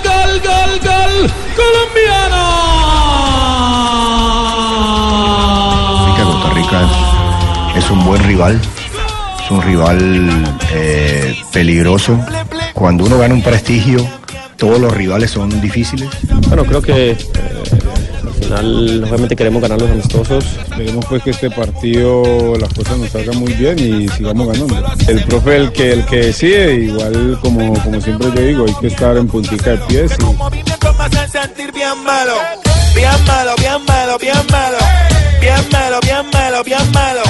sisa. Estamos melo. Rica, Costa Rica es, un buen rival, es un rival eh, peligroso. Cuando uno gana un prestigio, todos los rivales son difíciles. Bueno, creo que eh, final obviamente queremos ganar los amistosos. Esperemos pues que este partido las cosas nos salgan muy bien y sigamos ganando. El profe el que el que decide, igual como, como siempre yo digo, hay que estar en puntica de pies sentir malo, bien malo. Bien malo, bien malo, bien malo. Bien malo, bien malo, bien malo.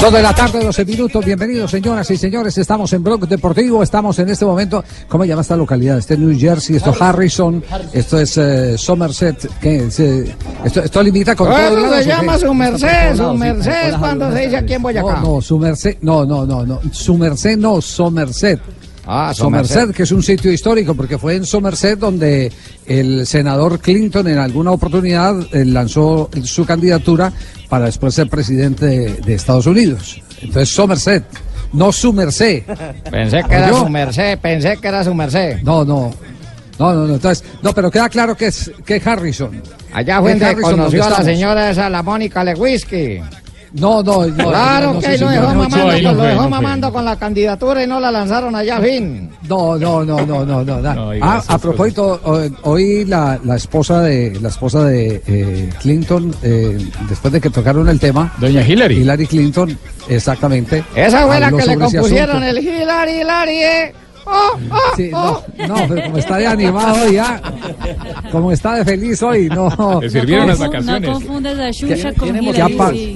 Dos de la tarde, 12 minutos. Bienvenidos, señoras y señores. Estamos en Blog Deportivo. Estamos en este momento. ¿Cómo se llama esta localidad? Este es New Jersey, esto es Harrison, esto es eh, Somerset. ¿Qué es? Eh, esto, esto limita con todo. Lados, se llama merced es Hola, cuando se dice aquí en Boyacá. No, no, su merced. No, no, no, no. Su merced no, Somerset. Ah, Somerset, que es un sitio histórico, porque fue en Somerset donde el senador Clinton en alguna oportunidad eh, lanzó su candidatura para después ser presidente de, de Estados Unidos. Entonces, Somerset, no su merced. Pensé que era ¿Yo? su merced, pensé que era su merced. No, no. No, no, no. Entonces, no, pero queda claro que es, que Harrison. Allá fue Harrison, conoció a la señora esa, la Mónica Lewinsky. No, no, no. Claro no, que sí, ahí lo dejó no, mamando, con- lo no, dejó no, mamando con la candidatura y no la lanzaron allá a fin. No, no, no, no, no, no. no. No, Ah, a propósito, ho- hoy la, la esposa de la esposa de eh, Clinton, eh, después de que tocaron el tema, Doña Hillary. Hillary Clinton, exactamente. Esa fue la que le compusieron el Hilary, Hilary, eh. Sí, no, no, pero como está de animado ya, como está de feliz hoy, no. Le sirvieron las No vacaciones. confundas a ¿Qué, Xuxa con qué ha,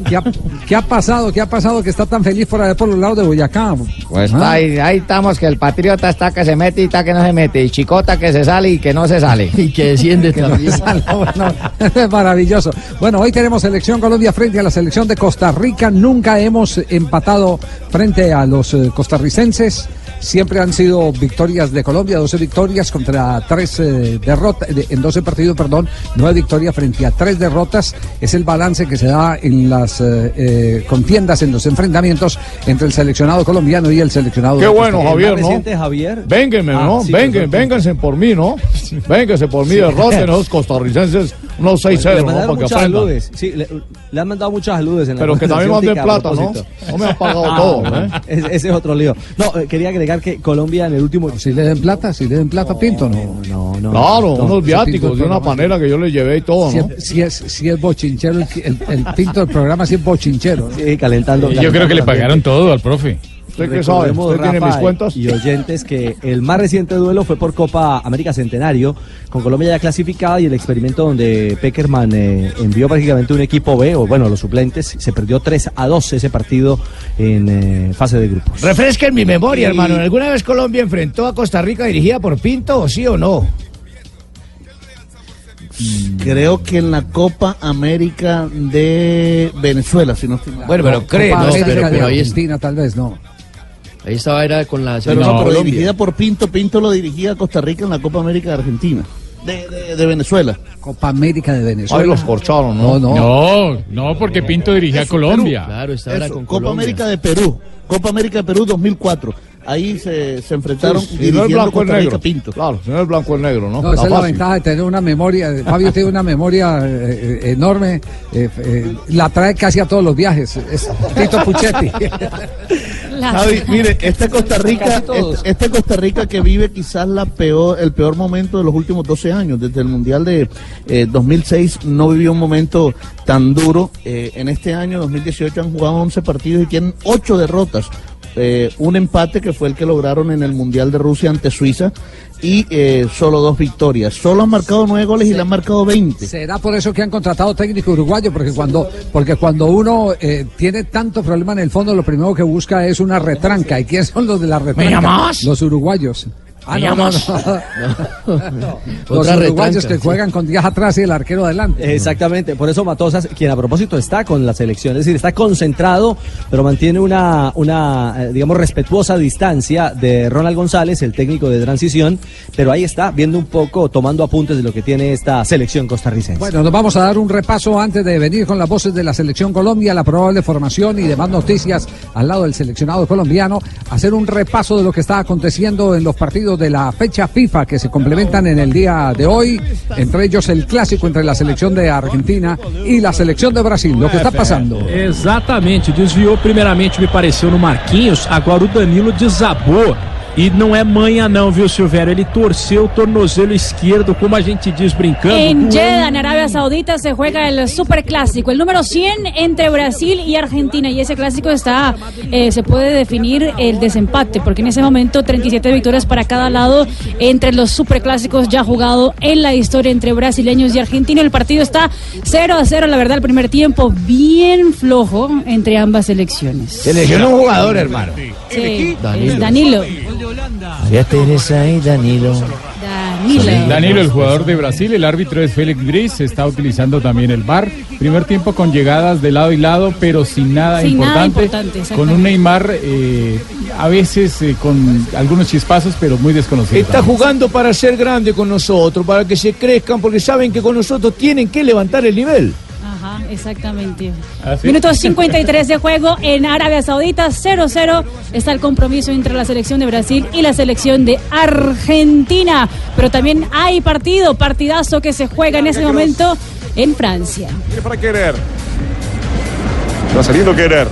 qué ha- qué ha pasado? ¿Qué ha pasado que está tan feliz por allá por los lados de Boyacá? Pues Ah. ahí, ahí estamos, que el patriota está que se mete y está que no se mete, y chicota que se sale y que no se sale. Y que desciende también. Bueno, maravilloso. Bueno, hoy tenemos selección Colombia frente a la selección de Costa Rica. Nunca hemos empatado frente a los eh, costarricenses. Siempre han sido victorias de Colombia, 12 victorias contra 3 derrotas, en 12 partidos, perdón, 9 victorias frente a 3 derrotas. Es el balance que se da en las eh, eh, contiendas, en los enfrentamientos entre el seleccionado colombiano y el seleccionado Qué bueno. Javier, ¿no? Javier. Vénganme, Ah, ¿no? sí, vénganse por mí, ¿no? Vénganse por mí, derroten a los costarricenses unos 6-0, le ¿no? mandaron Para que muchas saludes. Sí, le, le han mandado muchas saludes en la Pero que también manden plata, ¿no? No me han pagado Ah, todo, ¿eh? Ese, ese es otro lío. No, eh, quería agregar que Colombia en el último. Si le den plata, si le den plata, Pinto, no. No, no. Claro, no. unos viáticos de una panera que yo le llevé y todo, Si ¿no? es, si es, si es bochinchero, el, el- el pinto del programa sí es bochinchero. ¿no? Sí, calentando. Yo creo que le pagaron todo al profe. ¿Usted qué sabe? Recordemos, ¿Usted tiene mis cuentas? Y oyentes que el más reciente duelo fue por Copa América Centenario, con Colombia ya clasificada y el experimento donde Peckerman eh, envió prácticamente un equipo B, o bueno, los suplentes, se perdió 3 a 2 ese partido en eh, fase de grupos. Refresquen mi memoria, Y- hermano. ¿Alguna vez Colombia enfrentó a Costa Rica dirigida por Pinto, o sí o no? Creo que en la Copa América de Venezuela, si no estoy mal. Bueno, pero cree, Copa ¿no? Pero, pero ahí es- Argentina, tal vez, no. Ahí estaba, era con la Pero no, pero Colombia. dirigida por Pinto. Pinto lo dirigía a Costa Rica en la Copa América de Argentina. De, de- de Venezuela. Copa América de Venezuela. Ahí los corcharon, ¿no? No, no. No, no, porque Pinto dirigía a Colombia. Claro, estaba con Copa Colombia. América de Perú. Copa América de Perú 2004. Ahí se, se enfrentaron Sí, si no es dirigiendo blanco es Costa Rica negro. Pinto. Claro, si no es blanco es negro, ¿no? No, esa es la ventaja de tener una memoria. Fabio tiene una memoria eh, eh, enorme. eh, eh, la trae casi a todos los viajes. Es Tito Puchetti. La- Javi, mire, esta Costa Rica, este- esta Costa Rica que vive quizás la peor, el peor momento de los últimos 12 años, desde el Mundial de eh, 2006 no vivió un momento tan duro. Eh, en este año 2018 han jugado 11 partidos y tienen 8 derrotas. Eh, un empate que fue el que lograron en el Mundial de Rusia ante Suiza y eh, solo dos victorias. Solo han marcado nueve goles y le han marcado 20. ¿Será por eso que han contratado técnico uruguayo? Porque cuando, porque cuando uno eh, tiene tanto problema en el fondo, lo primero que busca es una retranca. ¿Y quiénes son los de la retranca? Los uruguayos. Ah, ¿Me no, no, llamas? no. Los uruguayos que sí. juegan con 10 atrás y el arquero adelante. Exactamente, por eso Matosas, quien a propósito está con la selección, es decir, está concentrado, pero mantiene una, una eh, digamos, respetuosa distancia de Ronald González, el técnico de transición, pero ahí está, viendo un poco, tomando apuntes de lo que tiene esta selección costarricense. Bueno, nos vamos a dar un repaso antes de venir con las voces de la selección Colombia, la probable formación y demás noticias al lado del seleccionado colombiano. Hacer un repaso de lo que está aconteciendo en los partidos de la fecha FIFA que se complementan en el día de hoy, entre ellos el clásico entre la selección de Argentina y la selección de Brasil. Lo que está pasando. Exatamente, desviou primeiramente, me pareceu, no Marquinhos, agora o Danilo desabou. E não é manha não, viu, Silvério? Ele torceu o tornozelo esquerdo, como a gente diz brincando. En doendo. Jeddah, en Arabia Saudita, se juega el superclásico, el número 100 entre Brasil y Argentina. Y ese clásico está, eh, se puede definir el desempate, porque en ese momento 37 victorias para cada lado entre los superclásicos ya jugado en la historia entre brasileños y argentinos. El partido está 0 a 0, la verdad, el primer tiempo bien flojo entre ambas selecciones. Selecciona un jugador, hermano. Sí, Danilo. Danilo. Ya tienes ahí, Danilo. Danilo. Danilo, el jugador de Brasil, el árbitro es Félix Gris, está utilizando también el VAR. Primer tiempo con llegadas de lado y lado, pero sin nada Sin nada importante. con un Neymar eh, a veces eh, con algunos chispazos, pero muy desconocido. Está jugando para ser grande con nosotros, para que se crezcan, porque saben que con nosotros tienen que levantar el nivel. Exactamente. ¿Ah, sí? Minuto 53 de juego en Arabia Saudita, 0-0. Está el compromiso entre la selección de Brasil y la selección de Argentina. Pero también hay partido, partidazo que se juega en ese momento en Francia. Viene para querer. Va saliendo querer.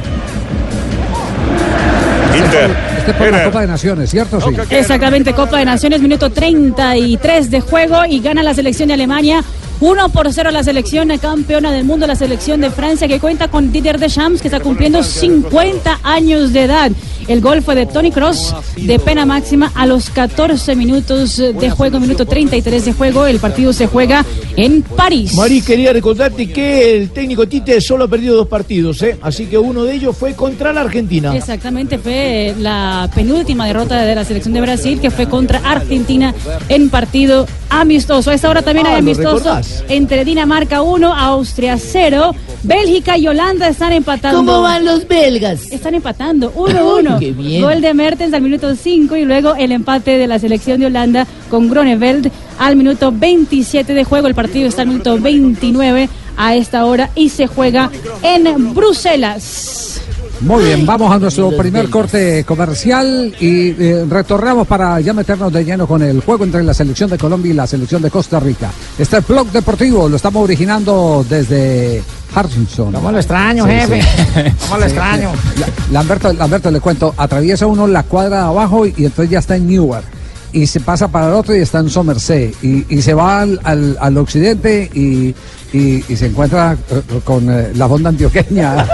Inter. Este es por la. Copa de Naciones, ¿cierto? Sí. Exactamente, Copa de Naciones, minuto 33 de juego y gana la selección de Alemania. 1 por 0 la selección campeona del mundo, la selección de Francia que cuenta con Didier Deschamps que está cumpliendo 50 años de edad. El gol fue de Tony Cross de pena máxima a los 14 minutos de juego, minuto 33 de juego. El partido se juega en París. Mari, quería recordarte que el técnico Tite solo ha perdido dos partidos, ¿eh? así que uno de ellos fue contra la Argentina. Exactamente, fue la penúltima derrota de la selección de Brasil, que fue contra Argentina en partido amistoso. A esta hora también Ah, hay ¿lo amistoso recordás? Entre Dinamarca 1, Austria 0, Bélgica y Holanda están empatando. ¿Cómo van los belgas? Están empatando 1-1. Qué bien. Gol de Mertens al minuto 5 y luego el empate de la selección de Holanda con Groneveld al minuto 27 de juego. El partido está al minuto 29 a esta hora y se juega en Bruselas. Muy bien, vamos a nuestro primer corte comercial y eh, retornamos para ya meternos de lleno con el juego entre la selección de Colombia y la selección de Costa Rica. Este es Blog Deportivo, lo estamos originando desde Harrison. ¿Cómo lo extraño, Sí, jefe? sí. ¿Cómo lo Sí, extraño? La- Lamberto, Lamberto, le cuento, atraviesa uno la cuadra de abajo y, y entonces ya está en Newark. Y se pasa para el otro y está en Somerset. Y, y se va al, al- al occidente y, y- y se encuentra eh, con eh, la bonda antioqueña.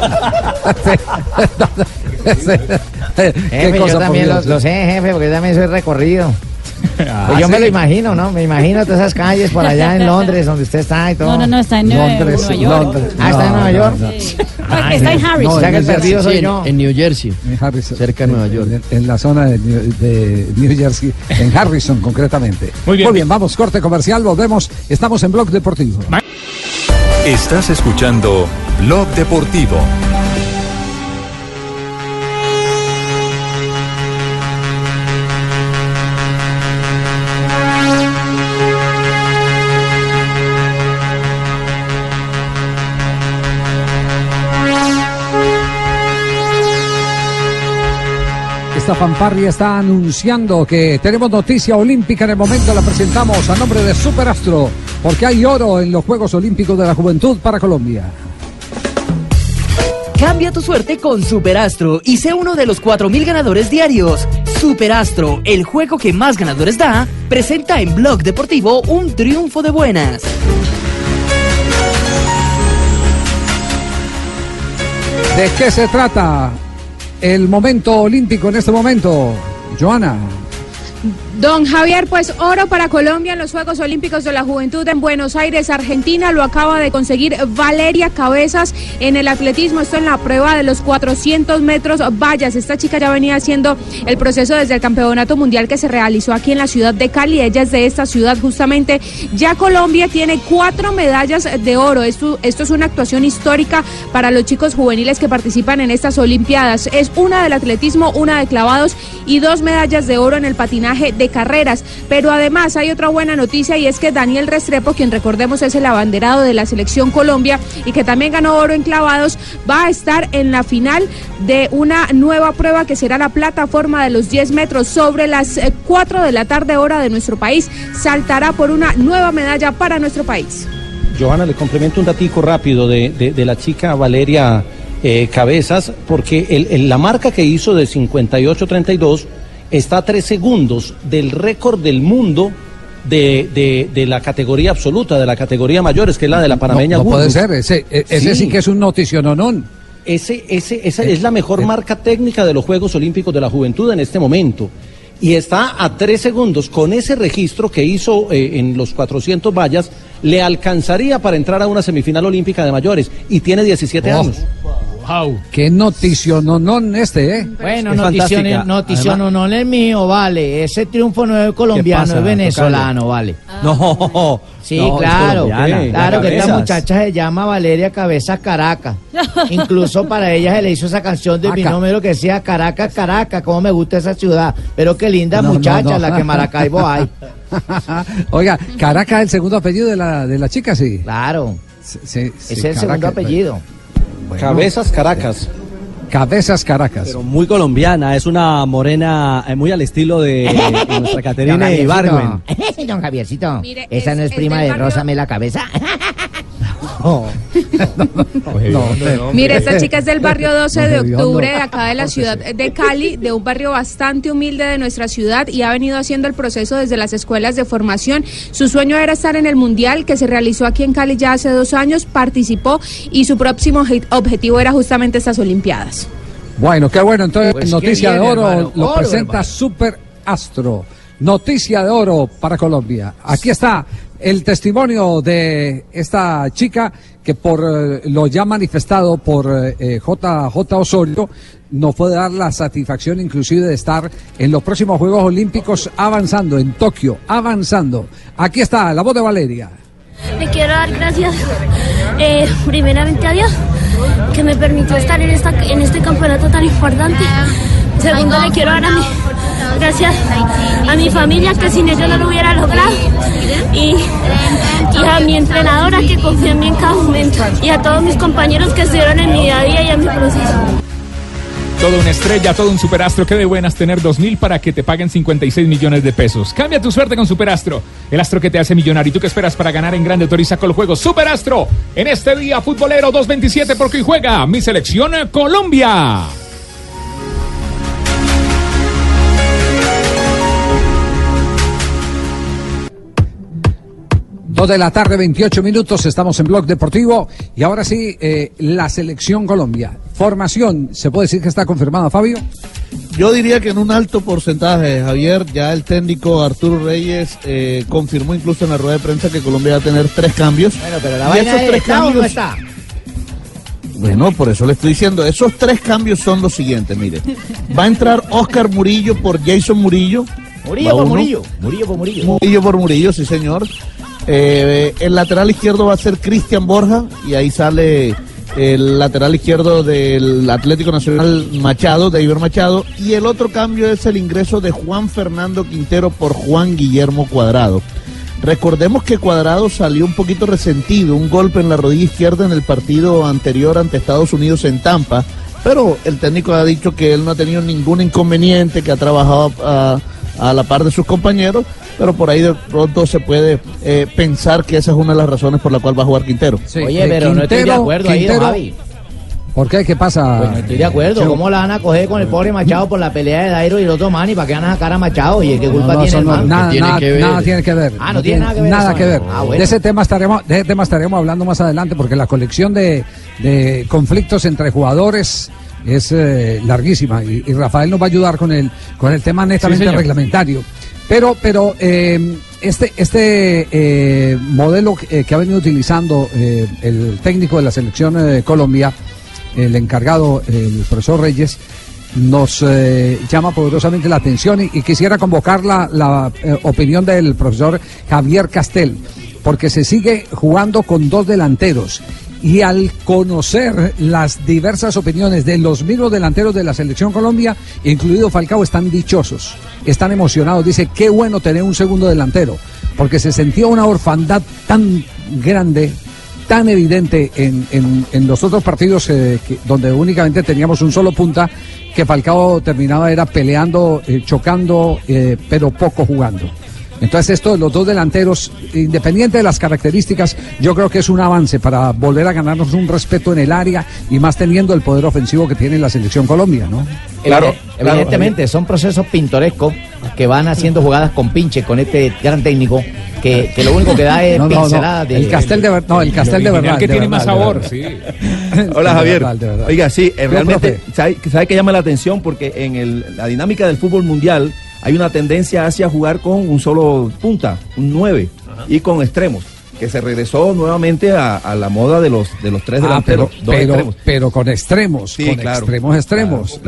Jefe, yo también lo, lo sé, jefe, porque yo también soy recorrido. Ah, Pues yo me ¿sí? lo imagino, ¿no? Me imagino todas esas calles por allá en Londres, donde usted está y todo. No, no, no, está en Nueva- Londres, Nueva York. Londres. Ah, está en Nueva no, York. no. Ah, está en Harris. O sea que el perdido soy yo. En New Jersey. En Harrison. Cerca de Nueva York. En, en la zona de New, de New Jersey, en Harrison concretamente. Muy bien. vamos, corte comercial, volvemos. Estamos en Blog Deportivo. Estás escuchando Blog Deportivo. Esta fanfarria está anunciando que tenemos noticia olímpica en el momento, la presentamos a nombre de Superastro, porque hay oro en los Juegos Olímpicos de la Juventud para Colombia. Cambia tu suerte con Superastro y sé uno de los 4.000 ganadores diarios. Superastro, el juego que más ganadores da, presenta en Blog Deportivo un triunfo de buenas. ¿De qué se trata? El momento olímpico en este momento. Joana. Don Javier, pues oro para Colombia en los Juegos Olímpicos de la Juventud en Buenos Aires, Argentina. Lo acaba de conseguir Valeria Cabezas en el atletismo. Esto en la prueba de los 400 metros vallas. Esta chica ya venía haciendo el proceso desde el Campeonato Mundial que se realizó aquí en la ciudad de Cali. Ella es de esta ciudad justamente. Ya Colombia tiene cuatro medallas de oro. Esto, esto es una actuación histórica para los chicos juveniles que participan en estas Olimpiadas. Es una del atletismo, una de clavados y dos medallas de oro en el patinaje de carreras. Pero además hay otra buena noticia y es que Daniel Restrepo, quien recordemos es el abanderado de la selección Colombia y que también ganó oro en clavados, va a estar en la final de una nueva prueba que será la plataforma de los 10 metros sobre las 4 de la tarde hora de nuestro país. Saltará por una nueva medalla para nuestro país. Johanna, le complemento un ratico rápido de, la chica Valeria eh, Cabezas, porque la marca que hizo de 58-32 está a tres segundos del récord del mundo de, de- de la categoría absoluta, de la categoría mayores, que es la de la panameña No, no puede ser, ese, e- ese sí. que es un noticiononón. Ese, ese, esa es la mejor marca técnica de los Juegos Olímpicos de la Juventud en este momento. Y está a tres segundos. Con ese registro que hizo eh, en los 400 vallas, le alcanzaría para entrar a una semifinal olímpica de mayores. Y tiene 17 Oh. años. Wow. Qué noticiononón este, ¿eh? Bueno, Es notición, notición Además- no es mío, vale. Ese triunfo no es colombiano, pasa, es venezolano, vale. No, Sí, no, es claro, claro que esta muchacha se llama Valeria Cabezas Caracas. Incluso para ella se le hizo esa canción de número que decía Caracas, Caracas, cómo me gusta esa ciudad. Pero qué linda No, no, muchacha no. la que Maracaibo hay. Oiga, Caracas el segundo apellido de la, de la chica, sí. Claro. Sí, sí, es el segundo apellido. Cabezas Caracas. Cabezas Caracas. Pero muy colombiana, es una morena eh, muy al estilo de, de nuestra Caterina Ibargüen. Don Javiercito, Mire, esa es- no es, es prima del de barrio- Rózame la cabeza. Mire, esta chica es del barrio 12 de No, octubre, de acá de la ciudad de Cali, de un barrio bastante humilde de nuestra ciudad y ha venido haciendo el proceso desde las escuelas de formación. Su sueño era estar en el Mundial que se realizó aquí en Cali ya hace dos años, participó y su próximo obje- objetivo era justamente estas Olimpiadas. Bueno, qué bueno. Entonces, Pues noticia bien, de oro hermano. lo Oro, presenta hermano. Super Astro. Noticia de oro para Colombia. Aquí está el testimonio de esta chica que por eh, lo ya manifestado por eh, JJ Osorio nos puede dar la satisfacción inclusive de estar en los próximos Juegos Olímpicos avanzando en Tokio, avanzando. Aquí está la voz de Valeria. Le quiero dar gracias eh, primeramente a Dios que me permitió estar en, en este campeonato tan importante. Segundo, le quiero dar a mi, gracias a mi familia que sin ellos no lo hubiera logrado. Y, y a mi entrenadora que confía en mí en cada momento. Y a todos mis compañeros que estuvieron en mi día a día y en mi proceso. Toda una estrella, todo un superastro. Qué de buenas tener 2000 para que te paguen 56 millones de pesos. Cambia tu suerte con Superastro, el astro que te hace millonario. ¿Y tú qué esperas para ganar en grande? Autoriza con el juego Superastro. En este día futbolero 227 porque juega mi selección Colombia. Dos de la tarde, 28 minutos, estamos en Blog Deportivo y ahora sí, eh, la selección Colombia. Formación, ¿se puede decir que está confirmada, Fabio? Yo diría que en un alto porcentaje, Javier, ya el técnico Arturo Reyes eh, confirmó incluso en la rueda de prensa que Colombia va a tener tres cambios. Bueno, pero la Y vaina esos es, tres ¿está o no cambios- está? Bueno, por eso le estoy diciendo, esos tres cambios son los siguientes, mire. Va a entrar Oscar Murillo por Jason Murillo. Murillo por uno. Murillo. Murillo por Murillo. Murillo por Murillo, sí señor. Eh, el lateral izquierdo va a ser Cristian Borja y ahí sale el lateral izquierdo del Atlético Nacional Machado, de Iber Machado. Y el otro cambio es el ingreso de Juan Fernando Quintero por Juan Guillermo Cuadrado. Recordemos que Cuadrado salió un poquito resentido, un golpe en la rodilla izquierda en el partido anterior ante Estados Unidos en Tampa, pero el técnico ha dicho que él no ha tenido ningún inconveniente, que ha trabajado a, a la par de sus compañeros, pero por ahí de pronto se puede eh, pensar que esa es una de las razones por la cual va a jugar Quintero. Oye, Eh, pero no estoy de Quintero- acuerdo ahí, don Quintero- Javi. ¿Por qué? ¿Qué pasa? Pues no estoy de acuerdo. ¿Cómo la van a coger con el pobre Machado por la pelea de Dairo y el otro man? ¿Y para qué van a sacar a Machado? Oye, ¿qué culpa No, no, tiene el no, man? nada, nada, nada tiene que ver. Ah, no, tiene nada que ver. Nada eso. que ver. Ah, bueno. De ese tema estaremos, de ese tema estaremos hablando más adelante porque la colección de, de conflictos entre jugadores es eh, larguísima y, y Rafael nos va a ayudar con el, con el tema netamente reglamentario. Pero, pero eh, este, este eh, modelo que, que ha venido utilizando eh, el técnico de la selección eh, de Colombia, el encargado, el profesor Reyes, nos eh, llama poderosamente la atención y, y quisiera convocar la, la, eh, opinión del profesor Javier Castel, porque se sigue jugando con dos delanteros. Y al conocer las diversas opiniones de los mismos delanteros de la selección Colombia, incluido Falcao, están dichosos, están emocionados. Dice, qué bueno tener un segundo delantero, porque se sentía una orfandad tan grande, tan evidente en, en- los otros partidos eh, donde únicamente teníamos un solo punta, que Falcao terminaba era peleando, eh, chocando, eh, pero poco jugando. Entonces esto de los dos delanteros, independiente de las características, yo creo que es un avance para volver a ganarnos un respeto en el área y más teniendo el poder ofensivo que tiene la selección Colombia, ¿no? Claro, evidentemente son procesos pintorescos que van haciendo jugadas con pinche con este gran técnico que, que lo único que da es No, no, no, pinceladas de el Castel de no, el Castel de verdad, que de tiene verdad, más de sabor, verdad. sí. Hola De Javier. verdad, de verdad. Oiga, sí, eh, realmente, profe. ¿sabe, sabe que llama la atención? Porque en el- la dinámica del fútbol mundial hay una tendencia hacia jugar con un solo punta, un 9, y con extremos, que se regresó nuevamente a, a la moda de los, de los tres Ah, delanteros, pero, dos pero, extremos. pero con extremos, Sí, con claro, extremos, extremos.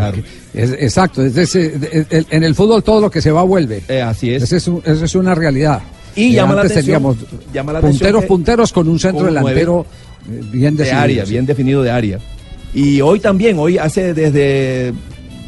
Es- exacto, es de- en el fútbol todo lo que se va vuelve. así es. Esa es, un- esa es una realidad. Y Eh, llama la antes atención- teníamos llama la atención punteros, que- punteros con un centro delantero eh, bien de definido. área, sí. bien definido de área. Y hoy también, hoy hace desde,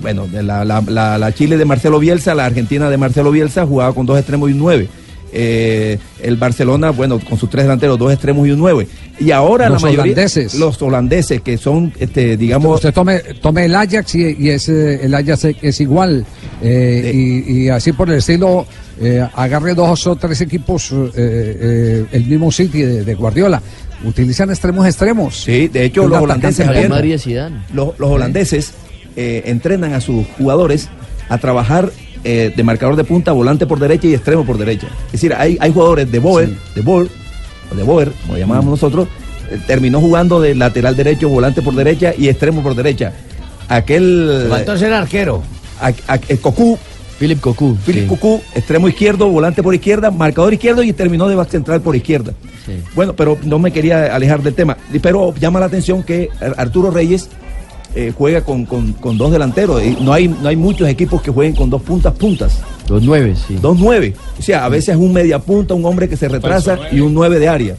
bueno, de la, la- la- la Chile de Marcelo Bielsa, la Argentina de Marcelo Bielsa, jugaba con dos extremos y un nueve. Eh, el Barcelona, bueno, con sus tres delanteros, dos extremos y un nueve. Y ahora Los la mayoría, holandeses. los holandeses, que son, este, digamos, Usted tome, tome el Ajax y, y es, el Ajax es igual. eh, y, y así por el estilo, eh, agarre dos o tres equipos, eh, eh, el mismo City de, de Guardiola. Utilizan extremos extremos. Sí, de hecho, Un los atacante holandeses. Javier, los, los holandeses eh, entrenan a sus jugadores a trabajar eh, de marcador de punta, volante por derecha y extremo por derecha. Es decir, hay, hay jugadores de Boer, de Boer, o de Boer, como llamábamos Mm. nosotros, eh, terminó jugando de lateral derecho, volante por derecha y extremo por derecha. Aquel. Faltó ser arquero. a- a- el Cocu. Philip Cocu. Philip Cocu, extremo izquierdo, volante por izquierda, marcador izquierdo y terminó de back central por izquierda. Bueno, pero no me quería alejar del tema. Pero llama la atención que Ar- Arturo Reyes eh, juega con, con- con dos delanteros. Y no hay, no hay muchos equipos que jueguen con dos puntas puntas. Dos nueve, sí. Dos nueve. O sea, a veces es un media punta, un hombre que se retrasa y un nueve de área.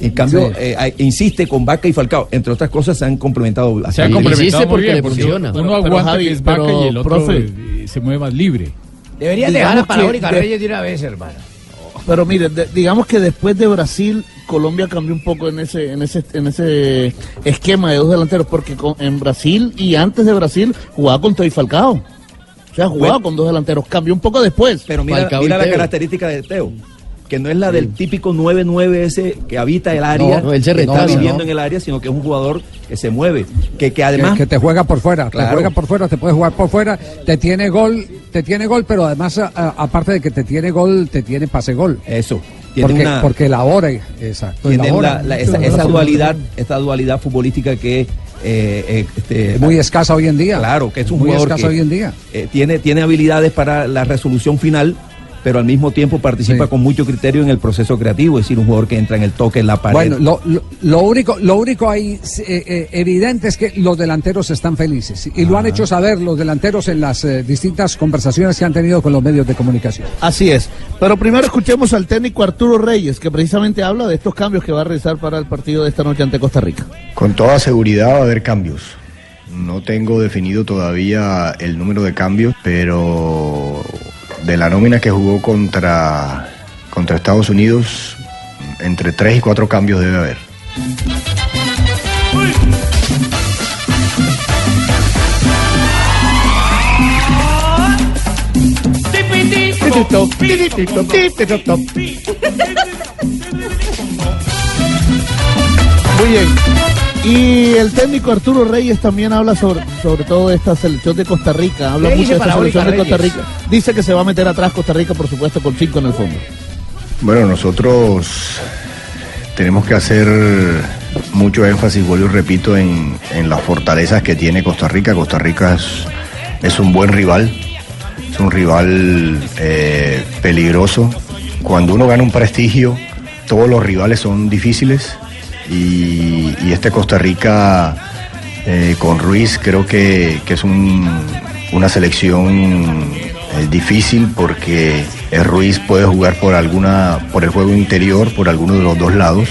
En cambio, Sí. eh, insiste con Vaca y Falcao. Entre otras cosas, se han complementado. Se ha complementado muy bien, porque uno aguanta Javi, que es vaca y el otro profe, eh, se mueve más libre. Debería dejar la parabólica de- Reyes de una vez, hermano. Pero mire, de- digamos que después de Brasil, Colombia cambió un poco en ese, en ese, en ese esquema de dos delanteros, porque con- en Brasil y antes de Brasil jugaba con Toy Falcao. O sea, jugaba Bueno. con dos delanteros. Cambió un poco después. Pero mira, mira la característica de Teo, que no es la del típico 9-9 ese que habita el área, No, no, él se que está viviendo ¿no? en el área, sino que es un jugador que se mueve, que, que además... que, te juega por fuera, te juega por fuera, te puede jugar por fuera, te tiene gol, te tiene gol, pero además aparte de que te tiene gol, te tiene pase gol. Eso. Tiene porque, una- porque exacto. tiene la- la- esa, esa dualidad, esa dualidad futbolística que eh, eh, este, muy escasa hoy en día. Claro, que es un muy jugador escasa que hoy en día. eh, tiene, tiene habilidades para la resolución final, pero al mismo tiempo participa con mucho criterio en el proceso creativo, es decir, un jugador que entra en el toque, en la pared. Bueno, lo, lo- lo único, lo único ahí eh, eh, evidente es que los delanteros están felices y lo han hecho saber los delanteros en las eh, distintas conversaciones que han tenido con los medios de comunicación. Así es. Pero primero escuchemos al técnico Arturo Reyes, que precisamente habla de estos cambios que va a realizar para el partido de esta noche ante Costa Rica. Con toda seguridad va a haber cambios. No tengo definido todavía el número de cambios, pero de la nómina que jugó contra, contra Estados Unidos, entre tres y cuatro cambios debe haber. Muy bien. Y el técnico Arturo Reyes también habla sobre, sobre todo de esta selección de Costa Rica. Habla ¿Qué mucho de esta selección de Costa? Rica. Dice que se va a meter atrás Costa Rica, por supuesto, con cinco en el fondo. Bueno, nosotros tenemos que hacer mucho énfasis, vuelvo y repito, en, en las fortalezas que tiene Costa Rica. Costa Rica es, es un buen rival, es un rival eh, peligroso. Cuando uno gana un prestigio, todos los rivales son difíciles y, este Costa Rica eh, con Ruiz creo que, es un- una selección eh, difícil porque eh, Ruiz puede jugar por alguna por el juego interior por alguno de los dos lados.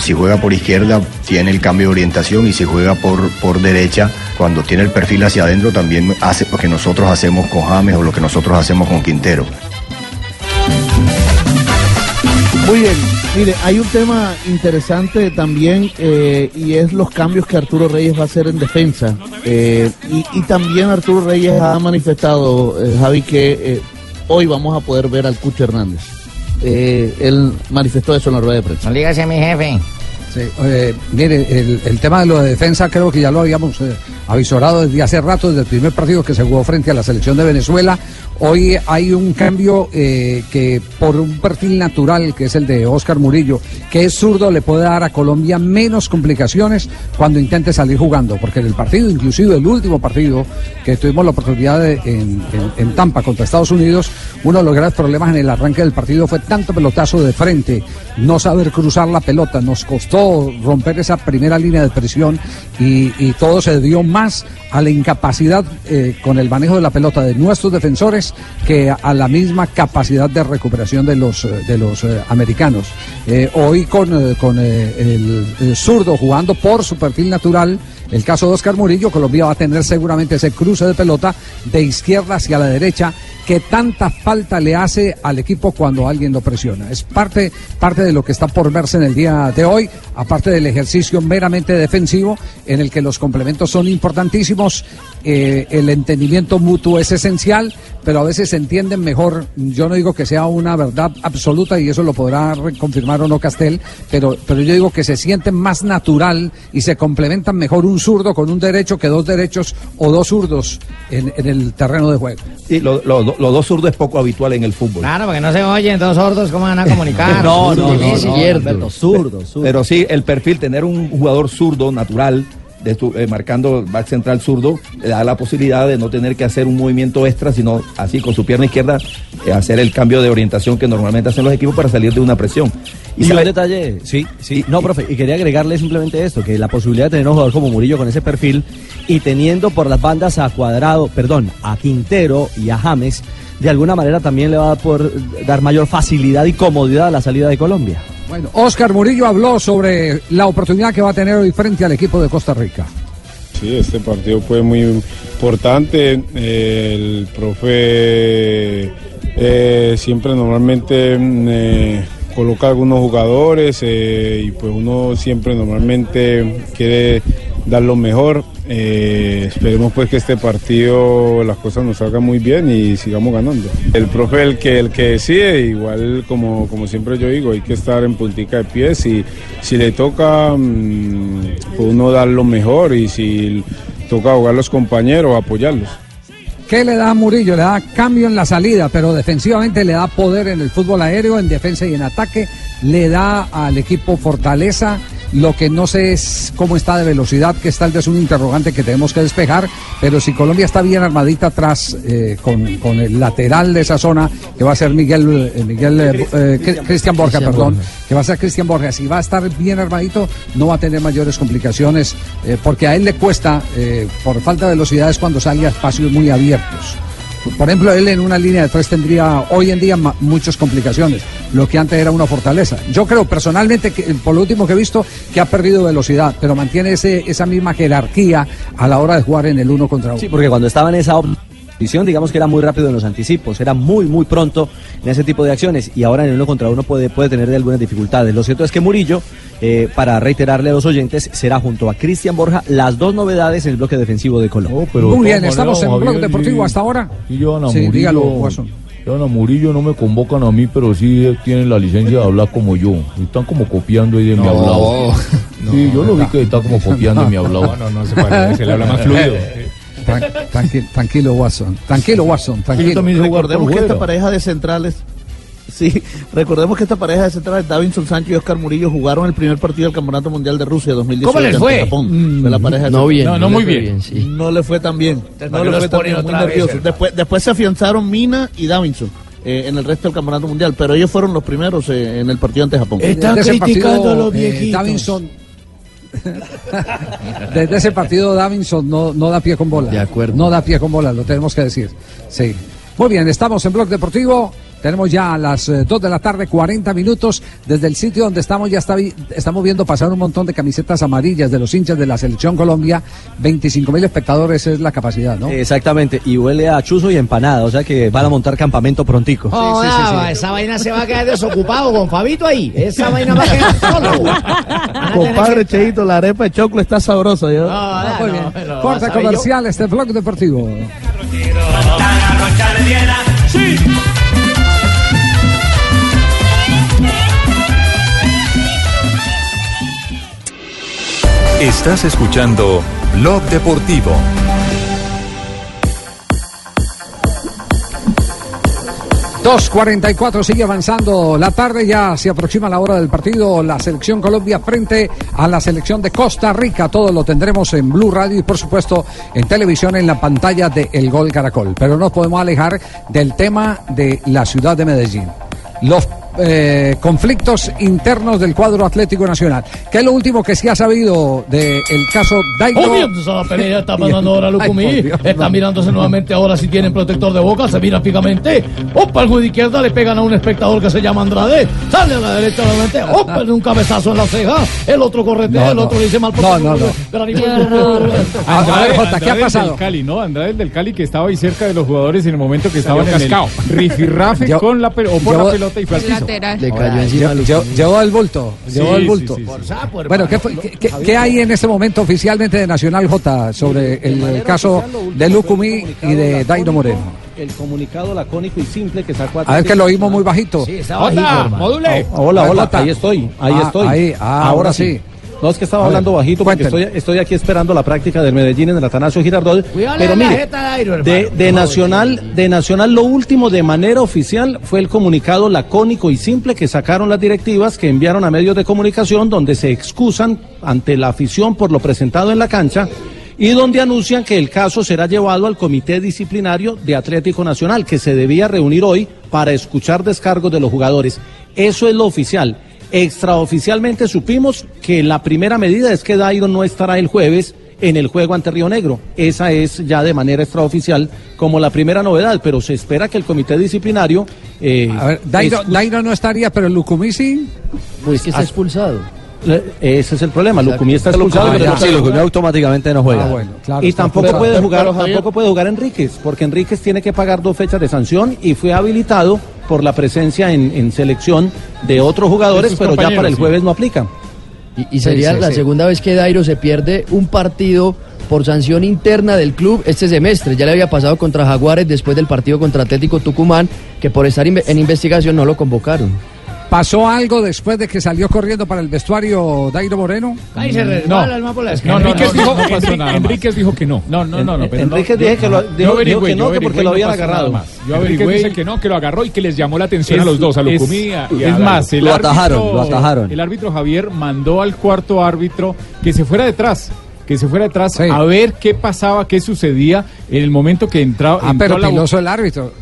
Si juega por izquierda tiene el cambio de orientación y si juega por, por derecha cuando tiene el perfil hacia adentro también hace lo que nosotros hacemos con James o lo que nosotros hacemos con Quintero Muy bien, mire, hay un tema interesante también eh, y es los cambios que Arturo Reyes va a hacer en defensa. Eh, y, y también Arturo Reyes ha manifestado, eh, Javi, que eh, hoy vamos a poder ver al Cucho Hernández. Eh, él manifestó eso en la rueda de prensa. Dígase mi jefe. Sí, eh, mire, el, el tema de lo de defensa creo que ya lo habíamos eh, avisorado desde hace rato, desde el primer partido que se jugó frente a la selección de Venezuela. Hoy hay un cambio eh, que por un perfil natural, que es el de Oscar Murillo, que es zurdo, le puede dar a Colombia menos complicaciones cuando intente salir jugando, porque en el partido, inclusive el último partido que tuvimos la oportunidad en, en- en Tampa contra Estados Unidos, uno de los grandes problemas en el arranque del partido fue tanto pelotazo de frente, no saber cruzar la pelota, nos costó romper esa primera línea de presión y, y todo se dio más a la incapacidad eh, con el manejo de la pelota de nuestros defensores que a la misma capacidad de recuperación de los, eh, de los eh, americanos. Hoy con, con el zurdo jugando por su perfil natural, el caso de Oscar Murillo, Colombia va a tener seguramente ese cruce de pelota de izquierda hacia la derecha que tanta falta le hace al equipo cuando alguien lo presiona. Es parte, parte de lo que está por verse en el día de hoy, aparte del ejercicio meramente defensivo, en el que los complementos son importantísimos, eh, el entendimiento mutuo es esencial, pero a veces se entienden mejor, yo no digo que sea una verdad absoluta y eso lo podrá confirmar o no Castel, pero, pero yo digo que se sienten más natural y se complementan mejor un zurdo con un derecho que dos derechos o dos zurdos en, en el terreno de juego. Sí, lo- lo- los dos zurdos es poco habitual en el fútbol. Claro, porque no se oyen dos sordos, ¿cómo van a comunicar? No, no, no, no, cierto. Alberto, zurdo, Pero sí, el perfil, tener un jugador zurdo natural, eh, marcando back central zurdo, le da la posibilidad de no tener que hacer un movimiento extra, sino así con su pierna izquierda, eh, hacer el cambio de orientación que normalmente hacen los equipos para salir de una presión. Y sabe- un detalle, sí, sí, no, profe, y quería agregarle simplemente esto, que la posibilidad de tener un jugador como Murillo con ese perfil y teniendo por las bandas a Cuadrado, perdón, a Quintero y a James, de alguna manera también le va a poder dar mayor facilidad y comodidad a la salida de Colombia. Bueno, Oscar Murillo habló sobre la oportunidad que va a tener hoy frente al equipo de Costa Rica. Sí, este partido fue muy importante. El profe eh, siempre normalmente mm, eh, coloca algunos jugadores eh, y pues uno siempre normalmente quiere dar lo mejor. Eh, esperemos pues que este partido las cosas nos salgan muy bien y sigamos ganando. El profe el que el que decide, igual como, como siempre yo digo, hay que estar en puntica de pies y si le toca mm, pues uno dar lo mejor y si toca jugar los compañeros, apoyarlos. ¿Qué le da a Murillo? Le da cambio en la salida, pero defensivamente le da poder en el fútbol aéreo, en defensa y en ataque. Le da al equipo fortaleza. Lo que no sé es cómo está de velocidad, que tal vez un interrogante que tenemos que despejar. Pero si Colombia está bien armadita atrás eh, con, con el lateral de esa zona, que va a ser Miguel, eh, Miguel eh, eh, Cri- Cristian Borja, Cristian perdón, Borja. que va a ser Cristian Borja. Si va a estar bien armadito, no va a tener mayores complicaciones, eh, porque a él le cuesta, eh, por falta de velocidades, cuando sale a espacios muy abiertos. Por ejemplo, él en una línea de tres tendría hoy en día muchas complicaciones, lo que antes era una fortaleza. Yo creo personalmente, que, por lo último que he visto, que ha perdido velocidad, pero mantiene ese, esa misma jerarquía a la hora de jugar en el uno contra uno. Sí, porque cuando estaba en esa posición, digamos que era muy rápido en los anticipos, era muy, muy pronto en ese tipo de acciones y ahora en el uno contra uno puede, puede tener algunas dificultades. Lo cierto es que Murillo, eh, para reiterarle a los oyentes, será junto a Cristian Borja las dos novedades en el bloque defensivo de Colombia. Muy bien, estamos en Blog Deportivo hasta ahora. Y llevan a Sí, Murillo. dígalo, Watson. llevan a Murillo, no me convocan a mí, pero sí tienen la licencia de hablar como yo. Están como copiando ahí de mi No, hablado. sí, yo lo vi que está como copiando de mi hablado. No, no, no se parece, él habla más fluido. Tran- tranqui- tranquilo, Watson. Tranquilo, Watson. Tranquilo. Recordemos que esta pareja de centrales Sí, recordemos que esta pareja de centrales, Davinson Sánchez y Oscar Murillo, jugaron el primer partido del Campeonato Mundial de Rusia 2018. ¿Cómo les fue? Japón. Fue la pareja de No bien, No, no no muy bien. bien, sí. No le fue tan bien. ¿para No le los fue tan bien, muy vez, hermano? Después, después se afianzaron Mina y Davinson. eh, en el resto del campeonato mundial, pero ellos fueron los primeros eh, en el partido ante Japón. Desde ese partido, eh, Davinson. Desde ese partido Davinson no, no da pie con bola. De acuerdo. No da pie con bola, lo tenemos que decir. Sí. Muy bien, estamos en Blog Deportivo. Tenemos ya a las 2 de la tarde, 40 minutos. Desde el sitio donde estamos, ya está, vi- estamos viendo pasar un montón de camisetas amarillas de los hinchas de la Selección Colombia. 25 mil espectadores es la capacidad, ¿no? Exactamente, y huele a chuzo y empanada, o sea que van a montar campamento prontico. Oh, no, esa vaina se va a quedar desocupado con Fabito ahí. Esa vaina va a quedar solo. Compadre Cheito, la arepa de choclo está sabrosa. ¿yo? Ah, muy bien. Corte comercial, este Blog Deportivo. Estás escuchando Blog Deportivo. Dos cuarenta y cuatro sigue avanzando la tarde, ya se aproxima la hora del partido. La selección Colombia frente a la selección de Costa Rica. Todo lo tendremos en Blue Radio y, por supuesto, en televisión en la pantalla de El Gol Caracol. Pero no podemos alejar del tema de la ciudad de Medellín. Los eh, conflictos internos del cuadro Atlético Nacional. ¿Qué es lo último que se ha sabido del caso Dairo? La pelea, está mandando ahora Ay, Lucumí. Dios, Está no. mirándose nuevamente ahora si tienen protector de boca. Se mira fijamente. Opa, el juez de izquierda le pegan a un espectador que se llama Andrade. Sale a la derecha nuevamente. Opa, un cabezazo en la ceja. El otro corretea, No, el no. otro le dice mal No, no, no. A ver, Jota, ¿qué ha Andrade pasado? del Cali, ¿no? Andrade del Cali que estaba ahí cerca de los jugadores en el momento que estaban Salió en el cascado. rifirrafe con la o por yo- la pelota y fue al piso. Lateral. Le Ahora, lle- lle- Llevó el bulto, Sí, llevó el sí, bulto. sí, sí. Bueno, ¿qué, fue- qué- qué- qué hay en este momento oficialmente de Nacional J sobre el, caso de Lucumí y de Dairo Moreno? El comunicado lacónico y simple que sacó A ver que lo oímos muy bajito. Sí, está bajito. Ah, Hola, A ver, hola, Jota. ahí estoy, ahí Ah, estoy. ahí, ah, ahora sí. No, es que estaba A ver, hablando bajito porque estoy, estoy aquí esperando la práctica del Medellín en el Atanasio Girardot. Cuidado Pero la mire, jeta de Dairo, de, hermano. de Nacional, de Nacional lo último de manera oficial fue el comunicado lacónico y simple que sacaron las directivas que enviaron a medios de comunicación donde se excusan ante la afición por lo presentado en la cancha y donde anuncian que el caso será llevado al Comité Disciplinario de Atlético Nacional que se debía reunir hoy para escuchar descargos de los jugadores. Eso es lo oficial. Extraoficialmente supimos que la primera medida es que Dairo no estará el jueves en el juego ante Río Negro. Esa es ya de manera extraoficial como la primera novedad, pero se espera que el comité disciplinario... eh, A ver, Dairo, no estaría, pero Lucumí sí. Pues que está expulsado. Le- Ese es el problema. Lucumí está expulsado. Ah, pero Sí, Lucumí automáticamente no juega. Ah, bueno, claro, y tampoco expulsado. puede jugar, tampoco puede jugar Enríquez, porque Enríquez tiene que pagar dos fechas de sanción y fue habilitado por la presencia en, en selección de otros jugadores, pero ya para el sí. jueves no aplica. Y, y sería Sí, sí, la sí. segunda vez que Dairo se pierde un partido por sanción interna del club este semestre. Ya le había pasado contra Jaguares después del partido contra Atlético Tucumán, que por estar en investigación no lo convocaron. ¿Pasó algo después de que salió corriendo para el vestuario Dairo Moreno? Ahí se resbala el mapa por la No. Enríquez, dijo, no. Enríquez dijo que no. No, no, no. no pero no- Enríquez dije que lo- dijo- dijo que no, que porque lo habían agarrado. más. Yo averigüé dice que no, que lo agarró y que les llamó la atención Es- a los dos, a es- Lucumí y a- y a Es más, el Lo árbitro- atajaron, lo atajaron. El árbitro Javier mandó al cuarto árbitro que se fuera detrás. Que se fuera detrás a ver qué pasaba, qué sucedía en el momento que entraba. Ah, entró pero la- piloso el árbitro.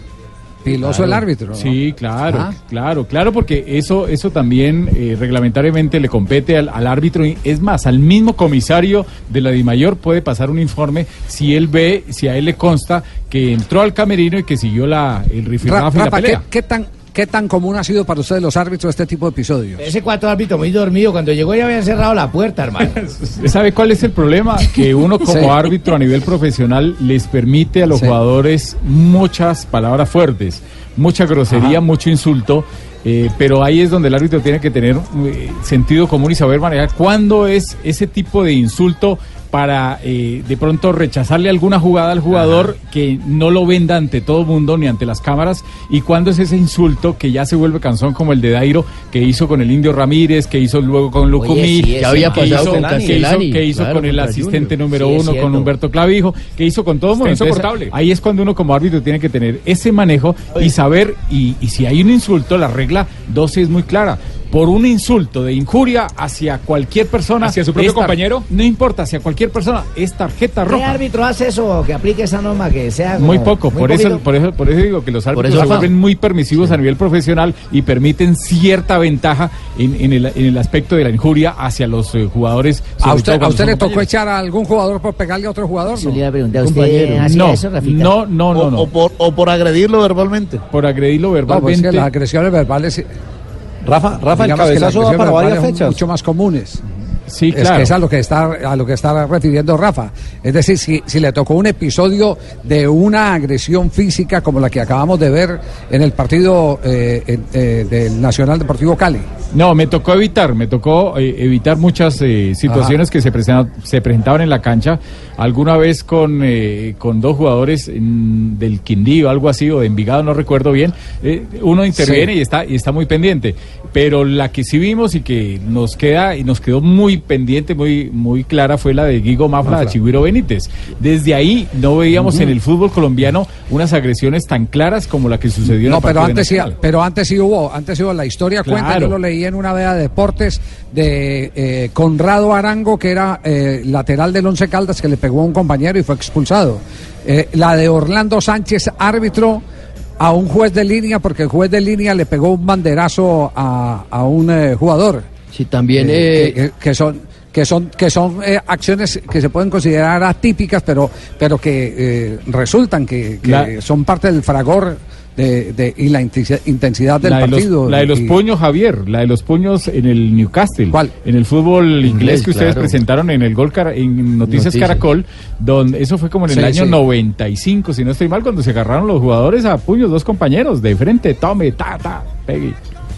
Piloso Claro. el árbitro. ¿no? Sí, claro, Ah. claro, claro, porque eso, eso también eh, reglamentariamente le compete al, al árbitro. y Es más, al mismo comisario de la DIMAYOR puede pasar un informe si él ve, si a él le consta que entró al camerino y que siguió la, el Ra- rifirrafe y la Rafa, ¿qué, qué tan, ¿qué tan común ha sido para ustedes los árbitros este tipo de episodios? Ese cuarto árbitro muy dormido. Cuando llegó ya habían cerrado la puerta, hermano. ¿Sabe cuál es el problema? Que uno como Sí. árbitro a nivel profesional les permite a los Sí. jugadores muchas palabras fuertes, mucha grosería, mucho insulto. eh, pero ahí es donde el árbitro tiene que tener eh, sentido común y saber manejar cuándo es ese tipo de insulto para eh, de pronto rechazarle alguna jugada al jugador que no lo venda ante todo el mundo ni ante las cámaras y cuando es ese insulto que ya se vuelve cansón como el de Dairo que hizo con el Indio Ramírez, que hizo luego con Lucumí, sí, que, había pasado hizo, con que hizo- que hizo claro, con el asistente Junior. número Sí, uno, con. Humberto Clavijo, que hizo con todo el mundo. Entonces, ahí es cuando uno como árbitro tiene que tener ese manejo y saber, y, y si hay un insulto, la regla 12 es muy clara. Por un insulto de injuria hacia cualquier persona. ¿Hacia su propio compañero? No importa, hacia cualquier persona, es tarjeta ¿Qué roja. árbitro hace eso que aplique esa norma que sea Muy poco, muy por eso, por eso, por eso digo que los árbitros se vuelven muy permisivos a nivel profesional y permiten cierta ventaja en, en el, en el aspecto de la injuria hacia los eh, jugadores. ¿A usted, a usted le tocó echar a algún jugador por pegarle a otro jugador? Yo no? le iba a preguntar, ¿usted No, eso, no, no, no, O, no. o por, o por agredirlo verbalmente. Por agredirlo No, pues es verbalmente. que las agresiones verbales. Rafa, Rafa, el cabezazo da agresiones para varias fechas. Mucho más comunes. Sí, Es claro. que es a lo que está a lo que está refiriendo Rafa. Es decir, si, si le tocó un episodio de una agresión física como la que acabamos de ver en el partido eh, en- eh, del Nacional Deportivo Cali. No, me tocó evitar, me tocó eh, evitar muchas eh, situaciones Ajá. que se, presenta- se presentaban en la cancha. Alguna vez con, eh, con dos jugadores mm, del Quindío, algo así, o de Envigado, no recuerdo bien. Eh, uno interviene Sí. y está y está muy pendiente. Pero la que sí vimos y que nos queda y nos quedó muy pendiente, muy muy clara fue la de Guigo Mafra a Chigüiro Benítez. Desde ahí no veíamos en el fútbol colombiano unas agresiones tan claras como la que sucedió en No, el pero de antes sí, pero antes sí hubo, antes sí hubo la historia cuenta, Claro. yo lo leí en una vea de deportes de eh, Conrado Arango, que era eh, lateral del Once Caldas, que le pegó a un compañero y fue expulsado. Eh, la de Orlando Sánchez, árbitro a un juez de línea, porque el juez de línea le pegó un banderazo a, a un eh, jugador. Sí, también. Eh, eh, que, que son que son que son eh, acciones que se pueden considerar atípicas pero pero que eh, resultan que, que La- son parte del fragor de, de- y la intensi- intensidad del la de partido Los, la de los Y- puños, Javier, la de los puños en el Newcastle. En el fútbol inglés, Inglés, que ustedes claro. presentaron en el Gol en Noticias, Noticias. Caracol, donde eso fue como en el Sí, año sí. 95, si no estoy mal, cuando se agarraron los jugadores a puños, dos compañeros, de frente, tome, ta, ta, pegue.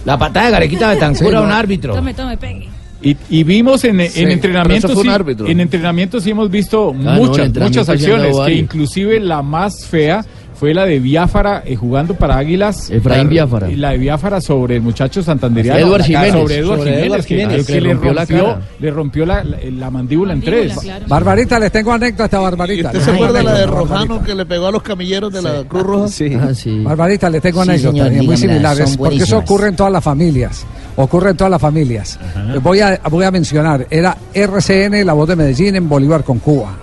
La patada de Garequita de Tancura Sí, a un no. árbitro. Tome, tome, pegue. Y, y vimos en, Sí, en entrenamientos sí- árbitro. en entrenamientos sí hemos visto en muchas muchas acciones que inclusive la más fea fue la de Biafara eh, jugando para Águilas Efraín Biafara. y la de Biafara sobre el muchacho santanderiano Edward Jiménez. sobre Edward Sobre Jiménez, Edward que- Jiménez, que, que le rompió la rompió cara. le rompió la, la- la mandíbula en tres claro. Barbarita les tengo anécdota ¿Y Barbarita usted se acuerda la de Rojano Barbarita. que le pegó a los camilleros de la Cruz Roja? Sí. ah, sí. Barbarita les tengo Sí, anécdota señor, muy dígamela, similares porque eso ocurre en todas las familias ocurre en todas las familias voy a voy a mencionar era RCN la voz de Medellín en Bolívar con Cuba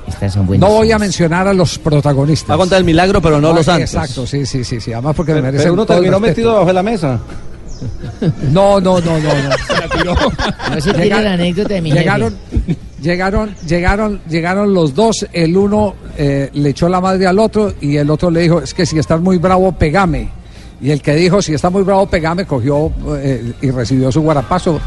no voy a mencionar a los protagonistas Va a contar el milagro, pero no Ah, los santos. Exacto, sí, sí, sí, sí. Además porque me Pero, merecen pero uno terminó metido bajo de la mesa. No, no, no, no, no. No se tire la anécdota de mi llegaron, llegaron, llegaron, llegaron los dos. El uno eh, le echó la madre al otro y el otro le dijo es que si estás muy bravo, pegame. Y el que dijo si está muy bravo, pegame, cogió eh, y recibió su guarapazo.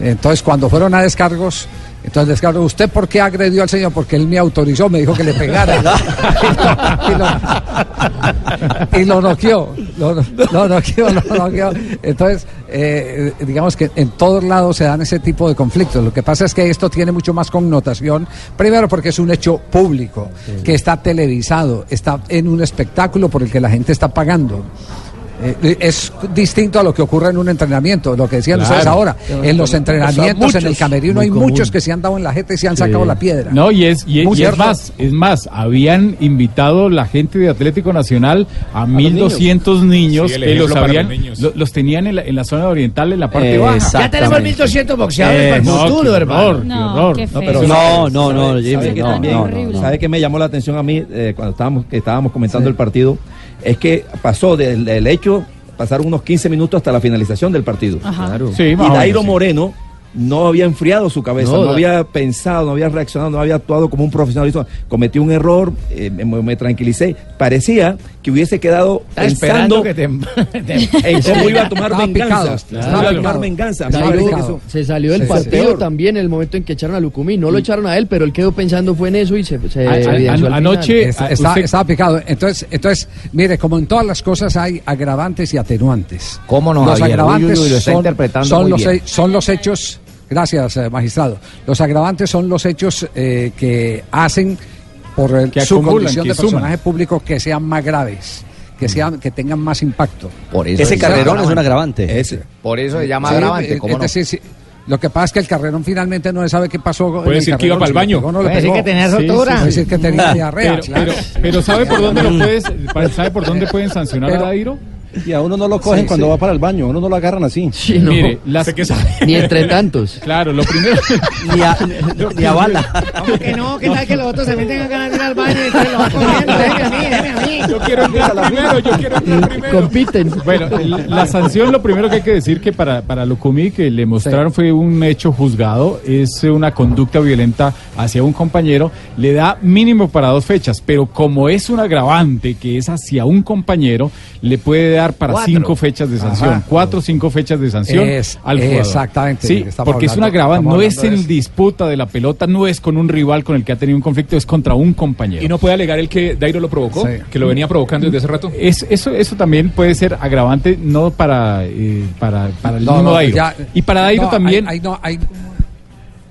Entonces cuando fueron a descargos, entonces descargo, ¿usted por qué agredió al señor? Porque él me autorizó, me dijo que le pegara. y lo noqueó. Lo, lo noqueó, lo noqueó. Entonces, eh, digamos que en todos lados se dan ese tipo de conflictos. Lo que pasa es que esto tiene mucho más connotación. Primero porque es un hecho público, que está televisado, está en un espectáculo por el que la gente está pagando. Eh, eh, es distinto a lo que ocurre en un entrenamiento, lo que decían claro. ustedes ahora. En los entrenamientos, en el camerino, hay muchos que se han dado en la jeta y se han sacado la piedra. No, y es, y, es más, es más, habían invitado la gente de Atlético Nacional a, a 1.200 niños, niños los, tenían en la, en la, zona oriental, en la parte eh, baja. Ya tenemos 1.200 boxeadores para el eh, no, futuro, hermano. No, no, pero no, no, no, Jimmy, no, no, ¿Sabe qué me llamó la atención a mí cuando estábamos, que estábamos comentando el partido? Es que pasó del hecho pasaron unos 15 minutos hasta la finalización del partido. Claro. Y Dairo Moreno no había enfriado su cabeza, No, había pensado, no había reaccionado, no había actuado como un profesional. Hizo- Cometió un error, eh, me, me tranquilicé. Parecía que hubiese quedado pensando que te... en cómo iba a tomar Estaba venganza. picado, Cómo iba a tomar venganza. A mí me Dairo parece que eso- se salió del Sí, partido también en el momento en que echaron a Lucumí. No lo echaron a él, pero él quedó pensando fue en eso y se, A- anoche- Está- está- usted- Estaba picado. Entonces, entonces, mire, como en todas las cosas hay agravantes y atenuantes. ¿Cómo no, Los Javier? agravantes Uy, uy, uy, lo está son, interpretando son muy los, bien. son los hechos Gracias, eh, magistrado. Los agravantes son los hechos eh, que hacen por el- Que su acumulan, condición que de suman. personaje público que sean más graves, que sean que tengan más impacto. Por eso Ese es carrerón es un agravante. Ese. Por eso se llama Sí, agravante, eh, ¿cómo es no? decir, sí, Lo que pasa es que el carrerón finalmente no se sabe qué pasó. Puede decir que iba para el baño. no Puede decir que tenía Sí, sí, rotura. Puede decir que tenía diarrea, Pero, claro. pero, pero ¿sabe por dónde lo puedes, sabe por dónde pueden sancionar Pero- a Dairo? Y a uno no lo cogen Sí, cuando sí. va para el baño, a uno no lo agarran así. Mire, las que Ni entre tantos. Claro, lo primero. ni, a, ni a bala. ¿Cómo que no? ¿Qué tal que los otros se meten a ir al baño y entonces lo van corriendo? Déjeme a mí, déjeme a mí. Yo quiero entrar primero, yo quiero entrar primero. Compiten. Bueno, la, la sanción, lo primero que hay que decir que para, para Lucumí, que le mostraron fue un hecho juzgado, es una conducta violenta hacia un compañero, le da mínimo para dos fechas, pero como es un agravante que es hacia un compañero, le puede dar para Cuatro. cinco fechas de sanción, Ajá. cuatro o cinco fechas de sanción Es- al jugador. exactamente, Sí, porque es un hablando- agravante, estamos no es en disputa de la pelota, no es con un rival con el que ha tenido un conflicto, es contra un compañero. ¿Y no puede alegar el que Dairo lo provocó? Sí. ¿Que lo venía provocando desde hace rato? Es, eso, eso también puede ser agravante, no para, eh, para, para el No, mismo no, Dairo. ya- y para Dairo no, también. ahí no, ahí-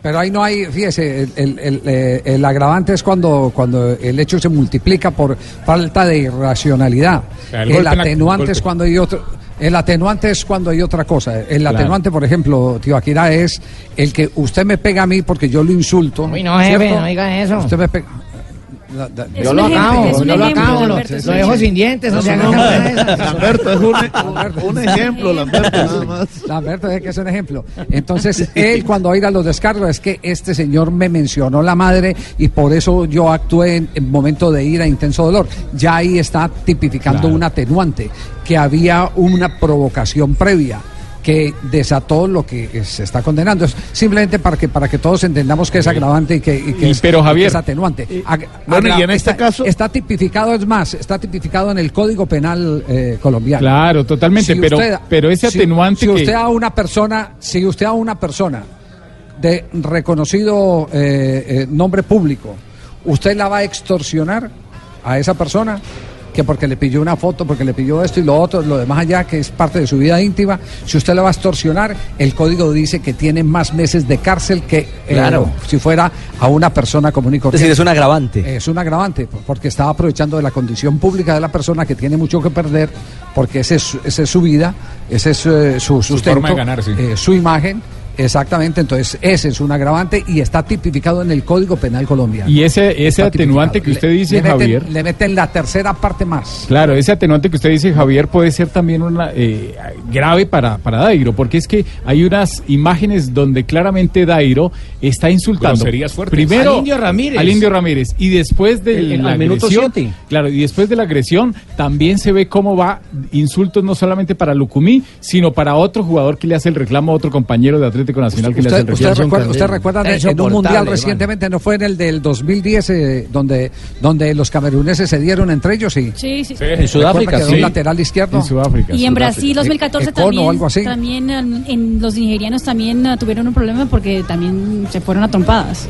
pero ahí no hay, fíjese, el, el- el, eh, el agravante es cuando, cuando el hecho se multiplica por falta de irracionalidad. sea, el la- atenuante es cuando hay otro. El atenuante es cuando hay otra cosa. El Claro. atenuante, por ejemplo, tío Akira, es el que usted me pega a mí porque yo lo insulto. Uy, no, jefe, ¿cierto? no diga eso. Usted me pega. Yo lo acabo, yo lo acabo, lo, lo dejo sin dientes, no se haga carga de esas. Lamberto es un, un ejemplo, Lamberto, nada más. Lamberto es que es un ejemplo. Entonces, él cuando va a ir a los descargos es que este señor me mencionó la madre y por eso yo actué en, en momento de ira, intenso dolor. Ya ahí está tipificando Claro. un atenuante, que había una provocación previa que desató lo que se está condenando. Es simplemente para que para que todos entendamos que es agravante y que, y que Y- es, pero, y que Javier, es atenuante. Ag- bueno, y en este está, caso- está tipificado, es más, está tipificado en el Código Penal eh, colombiano. Claro, totalmente, Si pero, usted- pero ese atenuante Si, usted a una persona, si usted a una persona de reconocido eh, eh, nombre público, usted la va a extorsionar a esa persona que porque le pilló una foto, porque le pilló esto y lo otro, lo demás allá, que es parte de su vida íntima, si usted la va a extorsionar, el código dice que tiene más meses de cárcel que eh, Claro. si fuera a una persona común y Es corriente. decir, es un agravante. Es un agravante, porque estaba aprovechando de la condición pública de la persona que tiene mucho que perder, porque ese es, su- esa es su vida, ese es eh, su sustento, forma de ganar, sí. eh, su imagen. Exactamente, entonces ese es un agravante y está tipificado en el Código Penal colombiano. Y ese, ese atenuante que usted dice, le meten, Javier. Le meten la tercera parte más. Claro, ese atenuante que usted dice, Javier, puede ser también una eh, grave para, para Dairo, porque es que hay unas imágenes donde claramente Dairo está insultando. Primero Al Indio Ramírez. Al Indio Ramírez. Y después de El- el- la al minuto agresión. siete. Claro, y después de la agresión también se ve cómo va insultos no solamente para Lucumí, sino para otro jugador que le hace el reclamo a otro compañero de Atlético Nacional que le hace Usted, el usted recuerda, usted recuerda de- en un mundial recientemente, ¿no fue en el del 2010 eh, donde, donde los cameruneses se dieron entre ellos? Sí. Sí, sí. En Sudáfrica, sí. un lateral izquierdo. En Sudáfrica. Y en Brasil 2014 Econo o también, algo así. también en, en los nigerianos también eh, tuvieron un problema porque también se fueron a trompadas.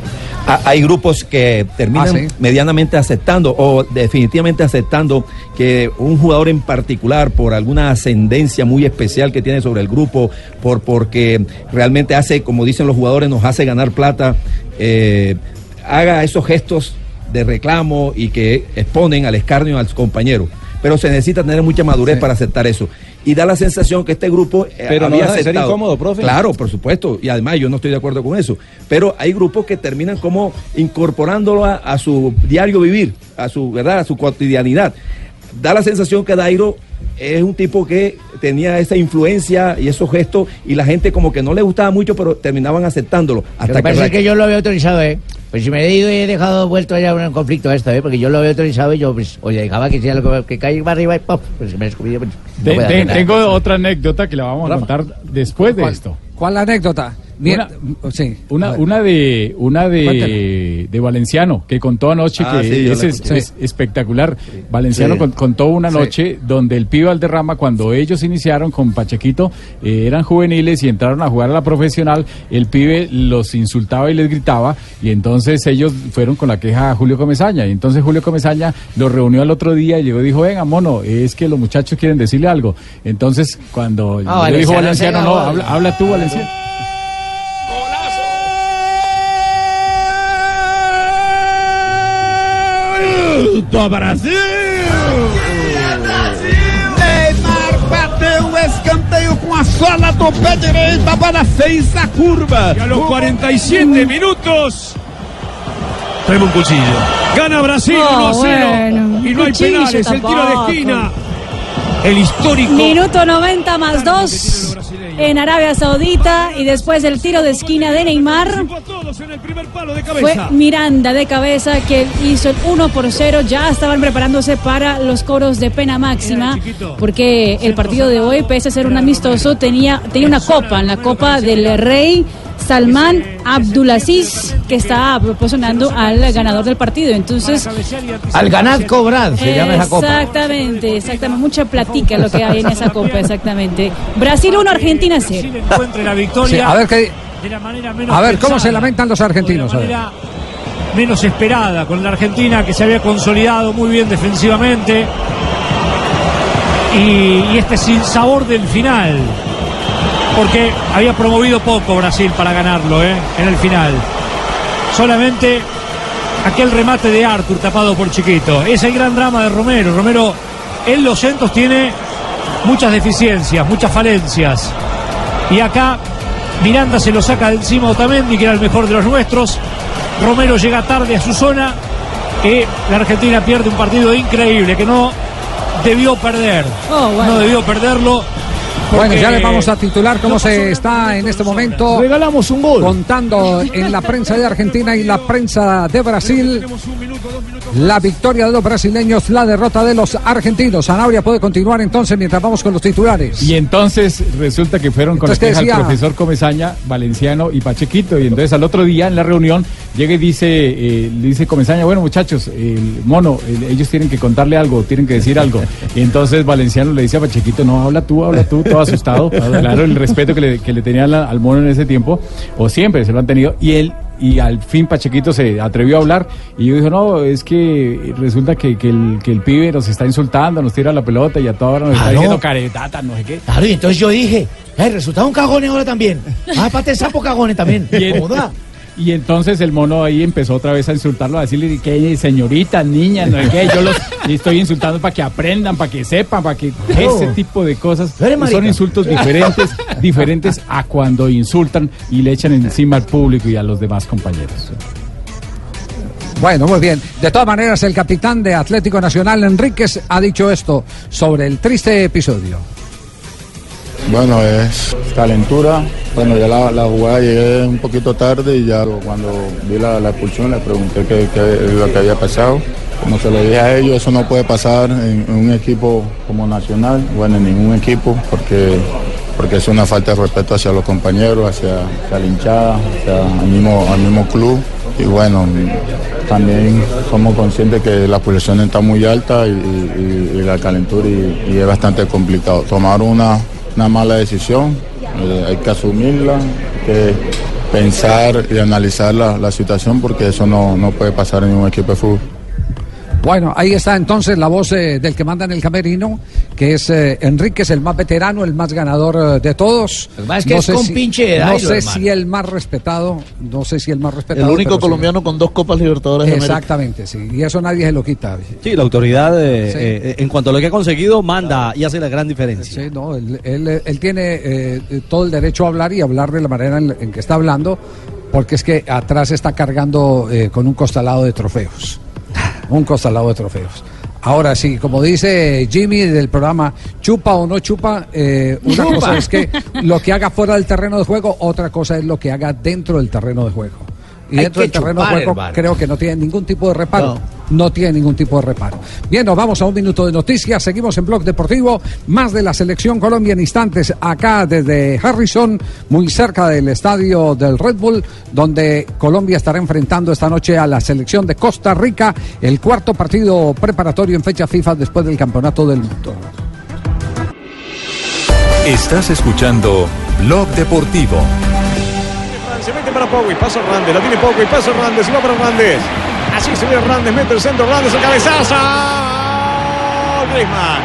Hay grupos que terminan Ah, sí. medianamente aceptando o definitivamente aceptando que un jugador en particular, por alguna ascendencia muy especial que tiene sobre el grupo, por porque realmente hace, como dicen los jugadores, nos hace ganar plata, eh, haga esos gestos de reclamo y que exponen al escarnio al compañero. Pero se necesita tener mucha madurez Sí. para aceptar eso. Y da la sensación que este grupo eh, Pero no de ser aceptado. incómodo, profe. Claro, por supuesto. Y además yo no estoy de acuerdo con eso. Pero hay grupos que terminan como incorporándolo a, a su diario vivir, a su verdad, a su cotidianidad. Da la sensación que Dairo es un tipo que tenía esa influencia y esos gestos y la gente como que no le gustaba mucho, pero terminaban aceptándolo. Lo Hasta que es que yo lo había autorizado, ¿eh? Pues si me he ido y he dejado vuelto allá un conflicto esto, ¿eh? Porque yo lo había autorizado y yo, pues, oye, dejaba que sea lo que, que caiga arriba y pop, pues me descubrí, pues, no tengo otra anécdota que la vamos a contar después de ¿Cuál, esto. ¿Cuál anécdota? Sí. Una, A ver. una de una de, de Valenciano que contó anoche Ah, que sí, es, espectacular. Valenciano Sí. con- contó una Sí. noche donde el pibe Valderrama cuando ellos iniciaron con Pachequito eh, eran juveniles y entraron a jugar a la profesional, el pibe los insultaba y les gritaba y entonces ellos fueron con la queja a Julio Comesaña y entonces Julio Comesaña los reunió al otro día y llegó y dijo, venga mono, es que los muchachos quieren decirle algo. Entonces cuando Ah, le dijo Valenciano no, habla, habla tú Valenciano. A Brasil! Neymar bateu o escanteio com a sola do pé direito, a bola fez a curva. Y a los 47 minutos. Traeme un cuchillo. Gana Brasil Oh, 1 a 0. bueno, y no hay penales. El tiro de tampoco. esquina. El histórico. Minuto 90 más 2 en Arabia Saudita y después el tiro de esquina de Neymar. Fue Miranda de cabeza que hizo el 1 por 0. Ya estaban preparándose para los coros de pena máxima porque el partido de hoy, pese a ser un amistoso, tenía, tenía una copa, la Copa del Rey. Salman Abdulaziz, que está proporcionando al ganador del partido. Entonces, Al ganad cobrad se llama esa copa. Exactamente, exactamente. Mucha platica lo que hay en esa copa, exactamente. Brasil 1, Argentina 0. Encuentre la Sí, victoria. a ver, qué- a ver cómo se lamentan los argentinos. a ver. manera menos esperada con la Argentina que se había consolidado muy bien defensivamente y, y este sin sabor del final porque había promovido poco Brasil para ganarlo ¿eh? en el final solamente aquel remate de Arthur tapado por Chiquito es el gran drama de Romero Romero en los centros tiene muchas deficiencias muchas falencias y acá Miranda se lo saca de encima Otamendi, que era el mejor de los nuestros. Romero llega tarde a su zona. Y la Argentina pierde un partido increíble que no debió perder. Oh, bueno. No debió perderlo. Bueno, ya le vamos a titular cómo se está en este momento. Regalamos un gol. Contando en la prensa de Argentina y la prensa de Brasil. La victoria de los brasileños, la derrota de los argentinos. Sanabria puede continuar entonces mientras vamos con los titulares. Y entonces resulta que fueron con la Entonces, ¿qué queja al profesor Comesaña, Valenciano y Pachequito. Y entonces al otro día en la reunión llega y dice, eh, dice Comesaña, bueno muchachos, el mono, el- ellos tienen que contarle algo, tienen que decir algo. Y entonces Valenciano le dice a Pachequito, no, habla tú, habla tú, todo asustado. claro, el respeto que le, que le tenía al, al mono en ese tiempo, o siempre se lo han tenido. Y él y al fin Pachequito se atrevió a hablar y yo dijo, no, es que resulta que, que el, que el pibe nos está insultando, nos tira la pelota y a toda hora nos está no. diciendo caretata, no sé qué. Claro, y entonces yo dije, el resultado un cagón ahora también. Ah, pate sapo cagones también. En- Joda. Y entonces el mono ahí empezó otra vez a insultarlo, a decirle que señorita, niña, no sé qué, yo los estoy insultando para que aprendan, para que sepan, para que ese tipo de cosas son insultos diferentes, diferentes a cuando insultan y le echan encima al público y a los demás compañeros. Bueno, muy bien. De todas maneras, el capitán de Atlético Nacional, Enríquez, ha dicho esto sobre el triste episodio. Bueno, es calentura. Bueno, ya la, jugada llegué un poquito tarde y ya cuando vi la, expulsión le pregunté qué lo que había pasado. Como se lo dije a ellos, eso no puede pasar en, un equipo como Nacional, bueno, en ningún equipo, porque, porque es una falta de respeto hacia los compañeros, hacia, hacia la hinchada, hacia el mismo, al mismo club. Y bueno, también somos conscientes que la pulsación está muy alta y la calentura y, y es bastante complicado. Tomar una, una mala decisión, eh, hay que asumirla, hay que pensar y analizar la, la situación porque eso no, no puede pasar en un equipo de fútbol. Bueno, ahí está entonces la voz eh, del que manda en el camerino, que es eh, Enríquez, el más veterano, el más ganador eh, de todos. Lo que pasa es que es compinche de No Dairo, sé hermano. si el más respetado, no sé si el más respetado. El único sí. colombiano con dos Copas Libertadores de. Exactamente, sí. Y eso nadie se lo quita. Sí, la autoridad, eh, Sí. eh, en cuanto a lo que ha conseguido, manda y hace la gran diferencia. Sí, no, él, él- él tiene todo el derecho a hablar y hablar de la manera en, en que está hablando, porque es que atrás está cargando eh, con un costalado de trofeos. Un costalado de trofeos. Ahora sí, como dice Jimmy del programa, chupa o no chupa, eh, una Chupa. cosa es que lo que haga fuera del terreno de juego, otra cosa es lo que haga dentro del terreno de juego. Y dentro del terreno de juego creo que no tiene ningún tipo de reparo. No. tiene ningún tipo de reparo. Bien, nos vamos a un minuto de noticias. Seguimos en Blog Deportivo. Más de la selección Colombia en instantes acá desde Harrison, muy cerca del estadio del Red Bull, donde Colombia estará enfrentando esta noche a la selección de Costa Rica, el cuarto partido preparatorio en fecha FIFA después del Campeonato del Mundo. Estás escuchando Blog Deportivo. Se mete para Pogui, pasa Hernández, la tiene Pogui, pasa Hernández, y va para Hernández. Así se ve Hernández, mete el centro, Hernández, el cabezazo. Griezmann.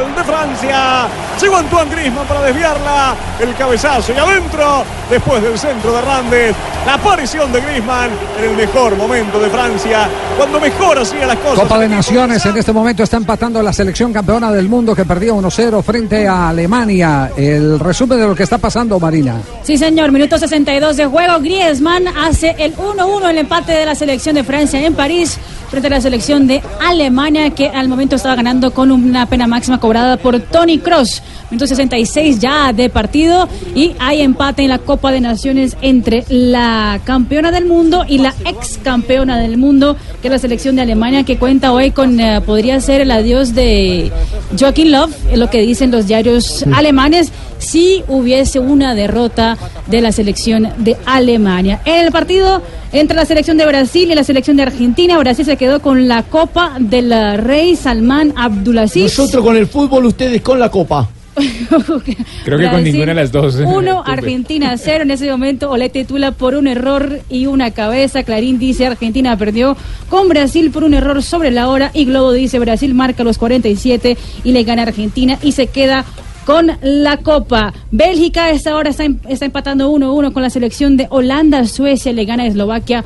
Gol de Francia. Llegó Antoine Griezmann para desviarla. el cabezazo y adentro, después del centro de Hernández, la aparición de Griezmann en el mejor momento de Francia, cuando mejor hacía las cosas. Copa de Naciones en este momento está empatando la selección campeona del mundo que perdió 1-0 frente a Alemania. El resumen de lo que está pasando, Marina. Sí, señor. Minuto 62 de juego. Griezmann hace el 1-1 el empate de la selección de Francia en París frente a la selección de Alemania que al momento estaba ganando con una pena máxima cobrada por Tony Cross. Minuto 66 ya de partido y hay empate en la Copa de Naciones entre la campeona del mundo y la ex campeona del mundo, que es la selección de Alemania que cuenta hoy con, eh, podría ser el adiós de Joaquín Love, es lo que dicen los diarios alemanes si hubiese una derrota de la selección de Alemania. En el partido entre la selección de Brasil y la selección de Argentina, Brasil se quedó con la copa del rey Salman Abdulaziz. Nosotros con el fútbol, ustedes con la copa. Creo que con ninguna de las dos. Uno. Argentina cero. En ese momento, Olé titula por un error y una cabeza. Clarín dice Argentina perdió con Brasil por un error sobre la hora. Y Globo dice Brasil marca los 47 y le gana Argentina y se queda con la Copa. Bélgica a esta hora está, em- está empatando 1-1 con la selección de Holanda. Suecia le gana a Eslovaquia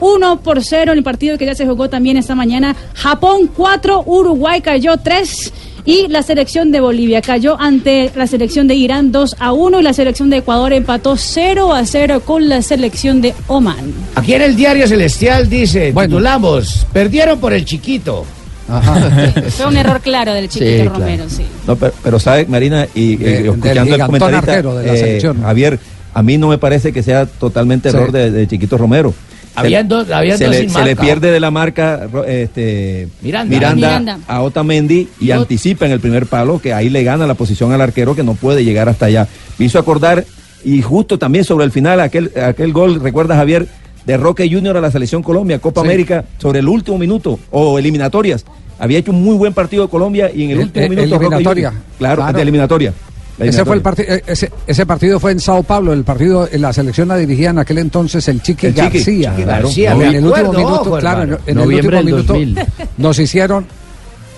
1 por 0 en el partido que ya se jugó también esta mañana. Japón 4, Uruguay cayó 3 y la selección de Bolivia cayó ante la selección de Irán 2 a 1 y la selección de Ecuador empató 0 a 0 con la selección de Oman. Aquí en el diario Celestial dice, titulamos, perdieron por el chiquito. Fue un error claro del chiquito Sí, claro. Romero, sí. No, pero, pero sabe, Marina, y, De- escuchando el arquero de la eh, selección. Javier, a mí no me parece que sea totalmente Sí. error de, de Chiquito Romero. Habían dos- habían se dos le, sin se le marca. pierde de la marca este, Miranda. Miranda. a Otamendi y Y ot- anticipa en el primer palo que ahí le gana la posición al arquero que no puede llegar hasta allá. Me hizo acordar, y justo también sobre el final, aquel, aquel gol, recuerda Javier, de Roque Junior a la Selección Colombia, Copa Sí. América, sobre el último minuto, o eliminatorias. Había hecho un muy buen partido de Colombia y en el último eh, minuto Roque eliminatoria. Junior- Claro, Claro. de eliminatoria. Ese fue el eliminatoria. partido, ese, ese partido fue en Sao Paulo, el partido, en la selección la dirigía en aquel entonces el Chiqui El Chiqui, García. Chiqui García, en el último acuerdo, minuto, ojo, claro, en, hermano. en el último minuto 2000. nos hicieron,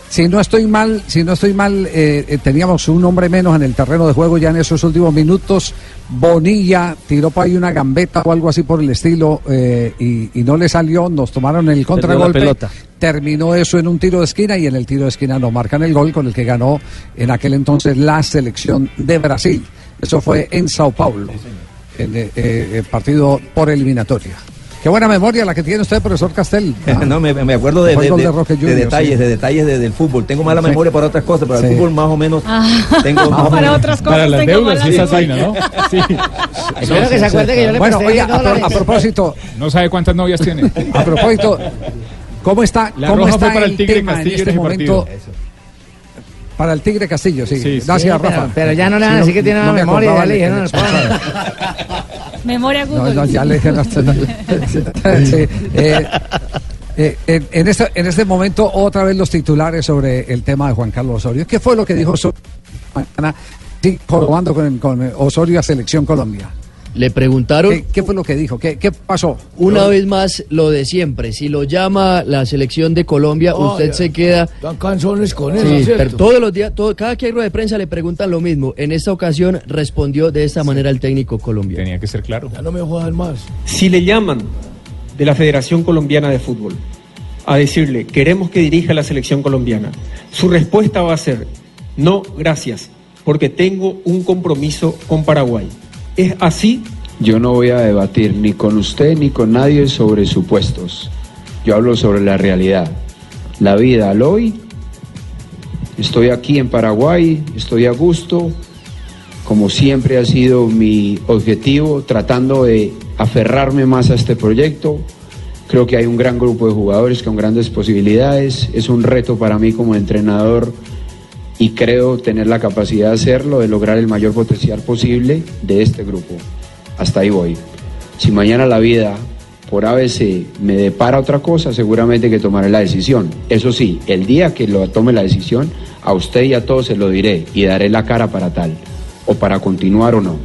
si no estoy mal, si no estoy mal, eh, eh, teníamos un hombre menos en el terreno de juego ya en esos últimos minutos. Bonilla tiró para ahí una gambeta o algo así por el estilo eh, y, y no le salió, nos tomaron el contragolpe. Terminó eso en un tiro de esquina y en el tiro de esquina nos marcan el gol con el que ganó en aquel entonces la selección de Brasil. Eso fue en Sao Paulo, en eh, eh, el partido por eliminatoria. Qué buena memoria la que tiene usted, profesor Castel. Ah, no, me, me acuerdo de, de- de detalles, sí. de detalles de- del fútbol. Tengo mala Sí. memoria para otras cosas, pero Sí. el fútbol más o menos Ah, tengo más para menos. otras cosas Para las tengo deudas mala y esas memoria. vainas, ¿no? Sí. Espero que se acuerde que yo le Bueno, presté oiga, 10 a, pro- dólares. a propósito, No sabe cuántas novias tiene. a propósito, ¿cómo está, La cómo está para el Tigre tema Castillo en este momento? Para el Tigre Castillo, sí. Gracias, Sí, Rafa. pero ya no le van a decir que tiene una me memoria, ya le el- dijeron el al expulsado. Memoria No, Google. no, ya le dije. no, sí, eh, eh, en, en este, en este momento, otra vez los titulares sobre el tema de Juan Carlos Osorio. ¿Qué fue lo que dijo Osorio mañana? Sí, jorobando con, con Osorio a Selección Colombia. Le preguntaron ¿Qué, qué fue lo que dijo? ¿Qué, qué pasó? una vez más lo de siempre. Si lo llama la selección de Colombia, usted se queda. Están canzones con Sí, pero todos los días, todo- cada que hay rueda de prensa le preguntan lo mismo. En esta ocasión respondió de esta manera el técnico colombiano. Tenía que ser claro. Ya no me jodan más. Si le llaman de la Federación Colombiana de Fútbol a decirle, queremos que dirija la selección colombiana, su respuesta va a ser, no, gracias, porque tengo un compromiso con Paraguay. ¿Es así? Yo no voy a debatir ni con usted ni con nadie sobre supuestos. Yo hablo sobre la realidad. La vida al hoy. Estoy aquí en Paraguay, estoy a gusto. Como siempre ha sido mi objetivo, tratando de aferrarme más a este proyecto. Creo que hay un gran grupo de jugadores con grandes posibilidades. Es un reto para mí como entrenador y creo tener la capacidad de hacerlo, de lograr el mayor potencial posible de este grupo. Hasta ahí voy. Si mañana la vida por ABC me depara otra cosa, seguramente que tomaré la decisión. Eso sí, el día que lo tome la decisión, a usted y a todos se lo diré y daré la cara para tal, o para continuar o no.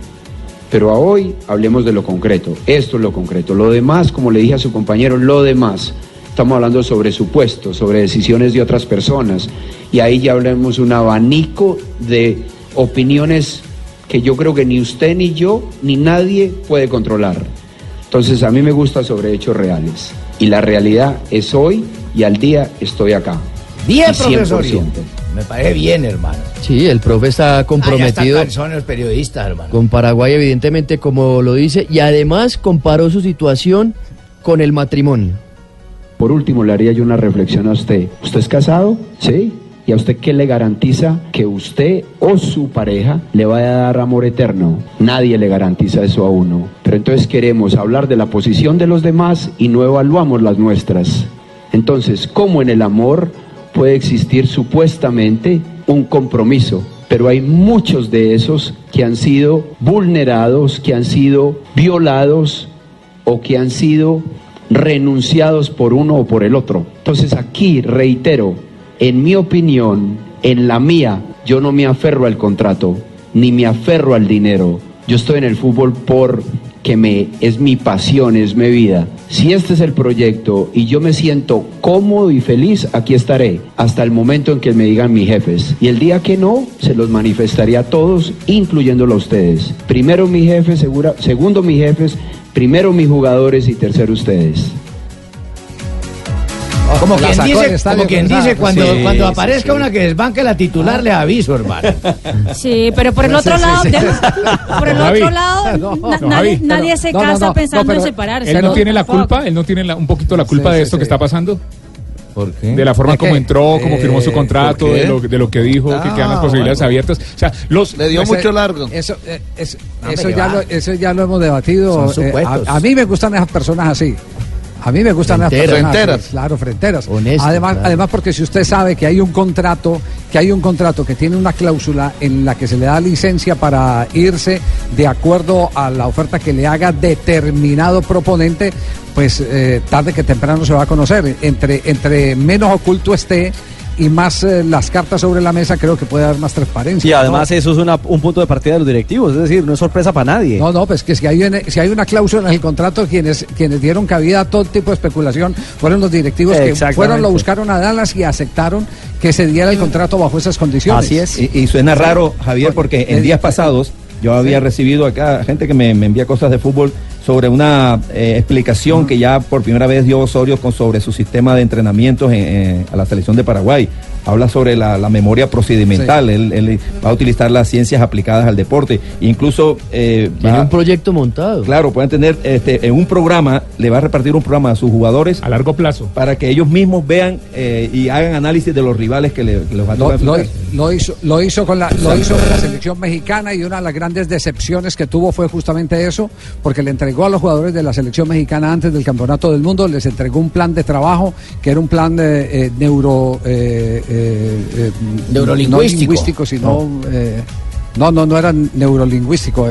Pero a hoy hablemos de lo concreto. Esto es lo concreto. Lo demás, como le dije a su compañero, lo demás. Estamos hablando sobre supuestos, sobre decisiones de otras personas. Y ahí ya hablemos un abanico de opiniones que yo creo que ni usted ni yo ni nadie puede controlar. Entonces a mí me gusta sobre hechos reales. Y la realidad es hoy y al día estoy acá. Bien, Y 100%. profesorio. Me parece bien, hermano. Sí, el profe está Ah, ya comprometido están cansones los periodistas, hermano. con Paraguay, evidentemente, como lo dice, y además comparó su situación con el matrimonio. Por último, le haría yo una reflexión a usted. ¿Usted es casado? ¿Sí? ¿Y a usted qué le garantiza que usted o su pareja le vaya a dar amor eterno? Nadie le garantiza eso a uno. Pero entonces queremos hablar de la posición de los demás y no evaluamos las nuestras. Entonces, ¿cómo en el amor puede existir supuestamente un compromiso? Pero hay muchos de esos que han sido vulnerados, que han sido violados o que han sido renunciados por uno o por el otro. Entonces aquí reitero, en mi opinión, en la mía, yo no me aferro al contrato, ni me aferro al dinero. Yo estoy en el fútbol porque me es mi pasión, es mi vida. Si este es el proyecto y yo me siento cómodo y feliz, aquí estaré hasta el momento en que me digan mis jefes. Y el día que no, se los manifestaré a todos, incluyéndolo a ustedes. Primero mis jefes, segundo mis jefes, primero mis jugadores y tercero ustedes. Como quien sacó dice, como quien dice cuando, Sí, cuando sí, aparezca sí. una que desbanque la titular, le aviso, hermano. Sí, pero por el Sí, otro sí, lado, sí. por el otro lado, No, na- no, nadie, se No, no, casa no, pensando no, en separarse. Él no ¿no? tiene la culpa, él no tiene la- un poquito la culpa Sí, de sí, esto que sí. está pasando. ¿Por qué? De la forma ¿De como qué? entró, como firmó su Eh, contrato, de lo, de lo que dijo, que quedan las Ah, posibilidades bueno. abiertas. O sea, los Ese- largo. Eso, eh, eso, Hombre, eso ya va. lo, eso ya lo hemos debatido. Son eh, a, a mí me gustan esas personas así. A mí me gustan esas Fronteras. claro, fronteras. Además, claro. además porque si usted sabe que hay un contrato, que hay un contrato que tiene una cláusula en la que se le da licencia para irse de acuerdo a la oferta que le haga determinado proponente, pues eh, tarde que temprano se va a conocer. Entre, entre menos oculto esté y más eh, las cartas sobre la mesa, creo que puede haber más transparencia. Y además ¿no? eso es una- un punto de partida de los directivos, es decir, no es sorpresa para nadie. No, no, pues que si hay, una- si hay una cláusula en el contrato, quienes, quienes dieron cabida a todo tipo de especulación fueron los directivos que fueron, lo buscaron a Dallas y aceptaron que se diera el contrato bajo esas condiciones. Y, y suena raro, Javier, porque en Eh, días pasados yo había recibido acá gente que me, me envía cosas de fútbol sobre una eh, explicación que ya por primera vez dio Osorio con, sobre su sistema de entrenamientos en- en- a la selección de Paraguay. Habla sobre la, la memoria procedimental, él, él va a utilizar las ciencias aplicadas al deporte. Incluso... eh, Tiene va- un proyecto montado. Claro, pueden tener este, en un programa, le va a repartir un programa a sus jugadores. A largo plazo. Para que ellos mismos vean eh, y hagan análisis de los rivales que, le, que les va a Lo, tocar lo- lo hizo, lo, hizo con la, lo hizo con la selección mexicana y una de las grandes decepciones que tuvo fue justamente eso, porque le entregó a los jugadores de la selección mexicana antes del Campeonato del Mundo, les entregó un plan de trabajo que era un plan eh, eh, neuro... eh, eh, eh, Neurolingüístico. No lingüístico, sino... eh, no, no, no era neurolingüístico,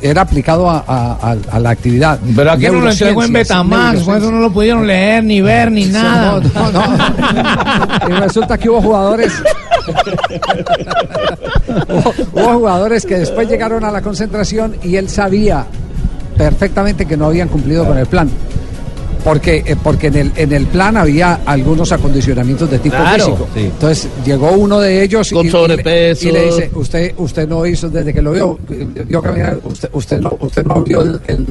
era aplicado a, a- la actividad. Pero aquí no lo entregó en Betamax, con eso no lo pudieron leer, ni ver, ni nada. no, no, no. Y resulta que hubo jugadores. hubo, hubo jugadores que después llegaron a la concentración y él sabía perfectamente que no habían cumplido con el plan. Porque, eh, porque en, el, en el plan había algunos acondicionamientos de tipo Claro. físico. Sí. Entonces llegó uno de ellos Con y, y le- sobrepeso. y le dice, usted, usted no hizo desde que lo vio, vio caminar, usted, usted no, usted no vio el, el,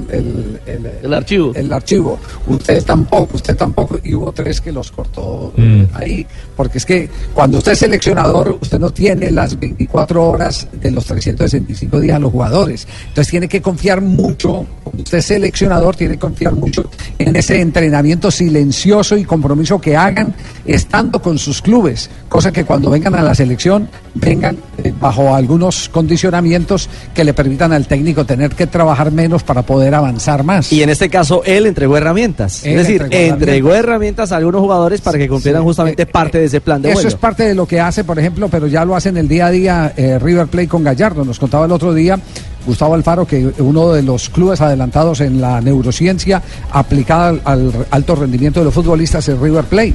el- el- archivo. el archivo. Usted tampoco, usted tampoco. Y hubo tres que los cortó Mm. ahí. Porque es que cuando usted es seleccionador, usted no tiene las 24 horas de los 365 días a los jugadores. Entonces tiene que confiar mucho. Usted es seleccionador, tiene que confiar mucho en ese entrenamiento silencioso y compromiso que hagan estando con sus clubes. Cosa que cuando vengan a la selección, vengan eh, bajo algunos condicionamientos que le permitan al técnico tener que trabajar menos para poder avanzar más. Y en este caso él entregó herramientas. Él es decir, entregó entregó, herramientas a algunos jugadores para que cumplieran justamente parte de ese plan de Eso vuelo. es parte de lo que hace, por ejemplo, pero ya lo hace en el día a día eh, River Plate con Gallardo. Nos contaba el otro día Gustavo Alfaro que uno de los clubes adelantados en la neurociencia aplicada al, al alto rendimiento de los futbolistas es River Plate,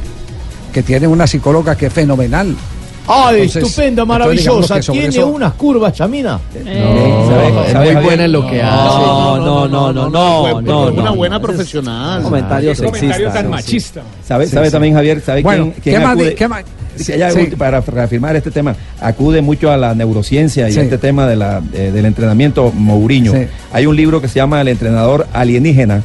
que tiene una psicóloga que es fenomenal. Ay, Entonces, estupenda, maravillosa. Tiene eso- unas curvas, Chamina. muy buena en lo que hace. No, no, no, no, no, no, Una no. buena profesional. Comentario Qué comentario sexista. tan no, machista. ¿Sabe, Sí, sabe sí. también, Javier? ¿Sabe Bueno, quién, quién ¿qué más, acude? di- qué más- Sí. Para reafirmar este tema, acude mucho a la neurociencia y Sí. a este tema de la, eh, del entrenamiento Mourinho. Sí. Hay un libro que se llama El entrenador alienígena.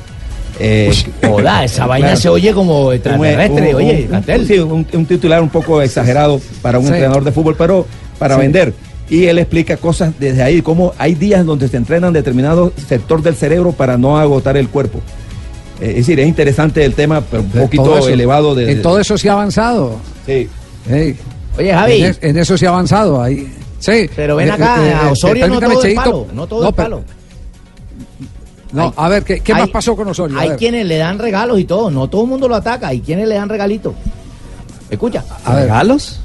eh, joda, esa vaina se oye como extraterrestre, Un- oye, un- sí, un, titular un poco exagerado para un entrenador de fútbol, pero para vender. Y él explica cosas desde ahí, cómo hay días donde se entrenan determinado sector del cerebro para no agotar el cuerpo. Eh, es decir, es interesante el tema, pero un poquito elevado de... En todo eso sí ha avanzado. Sí. Oye, Javi. En, es- en eso sí ha avanzado. Ahí. Sí. Pero ven Eh, acá, eh, a eh, Osorio no todo es Cheito. palo, no todo es pero- palo. No, a ver, ¿qué, qué Hay- más pasó con Osorio? A Hay ver. quienes le dan regalos y todo, no todo el mundo lo ataca, hay quienes le dan regalitos. Escucha. ¿Regalos?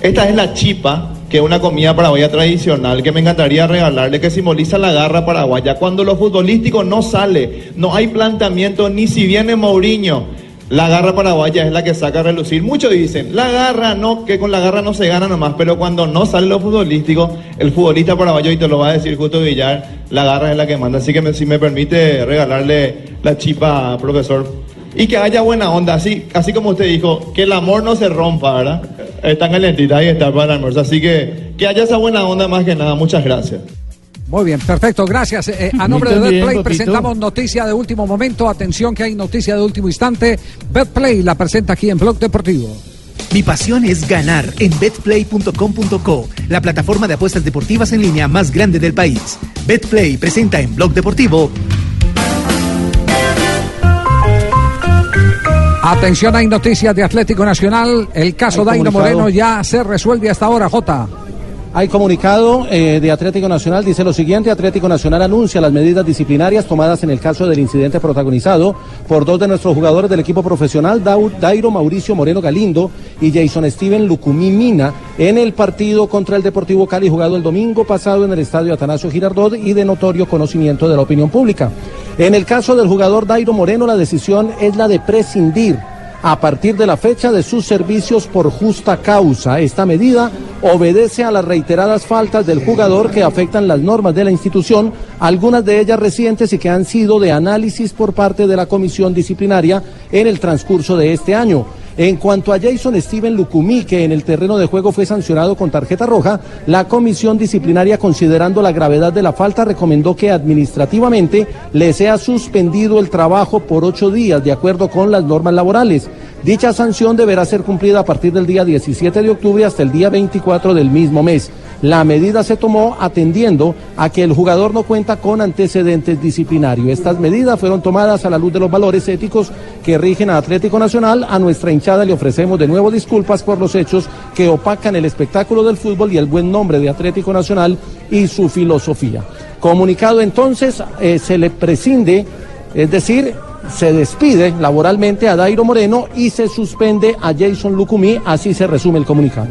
Esta es la chipa, que es una comida paraguaya tradicional que me encantaría regalarle, que simboliza la garra paraguaya. Cuando lo futbolístico no sale, no hay planteamiento, ni si viene Mourinho, la garra paraguaya es la que saca a relucir. Muchos dicen, la garra no, que con la garra no se gana nomás, pero cuando no sale lo futbolístico, el futbolista paraguayo, y te lo va a decir justo Villar, la garra es la que manda. Así que me- si me permite regalarle la chipa, profesor. Y que haya buena onda, así, así como usted dijo, que el amor no se rompa, ¿verdad? Está calentita ahí está para el almuerzo. Así que que haya esa buena onda más que nada. Muchas gracias. Muy bien, perfecto, gracias. Eh, a A nombre de Betplay presentamos noticia de último momento. Atención que hay noticia de último instante. Betplay la presenta aquí en Blog Deportivo. Mi pasión es ganar en betplay.com.co, la plataforma de apuestas deportivas en línea más grande del país. Betplay presenta en Blog Deportivo Atención, hay noticias de Atlético Nacional. El caso Daino. Moreno ya se resuelve hasta ahora, Jota. Hay comunicado eh, de Atlético Nacional, dice lo siguiente, Atlético Nacional anuncia las medidas disciplinarias tomadas en el caso del incidente protagonizado por dos de nuestros jugadores del equipo profesional, Dairo Mauricio Moreno Galindo y Jason Steven Lucumí Mina, en el partido contra el Deportivo Cali jugado el domingo pasado en el estadio Atanasio Girardot y de notorio conocimiento de la opinión pública. En el caso del jugador Dairo Moreno, la decisión es la de prescindir a partir de la fecha de sus servicios por justa causa. Esta medida obedece a las reiteradas faltas del jugador que afectan las normas de la institución, algunas de ellas recientes y que han sido de análisis por parte de la comisión disciplinaria en el transcurso de este año. En cuanto a Jason Steven Lucumí, que en el terreno de juego fue sancionado con tarjeta roja, la comisión disciplinaria, considerando la gravedad de la falta, recomendó que administrativamente le sea suspendido el trabajo por ocho días, de acuerdo con las normas laborales. Dicha sanción deberá ser cumplida a partir del día 17 de octubre hasta el día 24 del mismo mes. La medida se tomó atendiendo a que el jugador no cuenta con antecedentes disciplinarios. Estas medidas fueron tomadas a la luz de los valores éticos que rigen a Atlético Nacional. A nuestra hinchada le ofrecemos de nuevo disculpas por los hechos que opacan el espectáculo del fútbol y el buen nombre de Atlético Nacional y su filosofía. Comunicado entonces, eh, se le prescinde, es decir, se despide laboralmente a Dairo Moreno y se suspende a Jason Lucumí, así se resume el comunicado.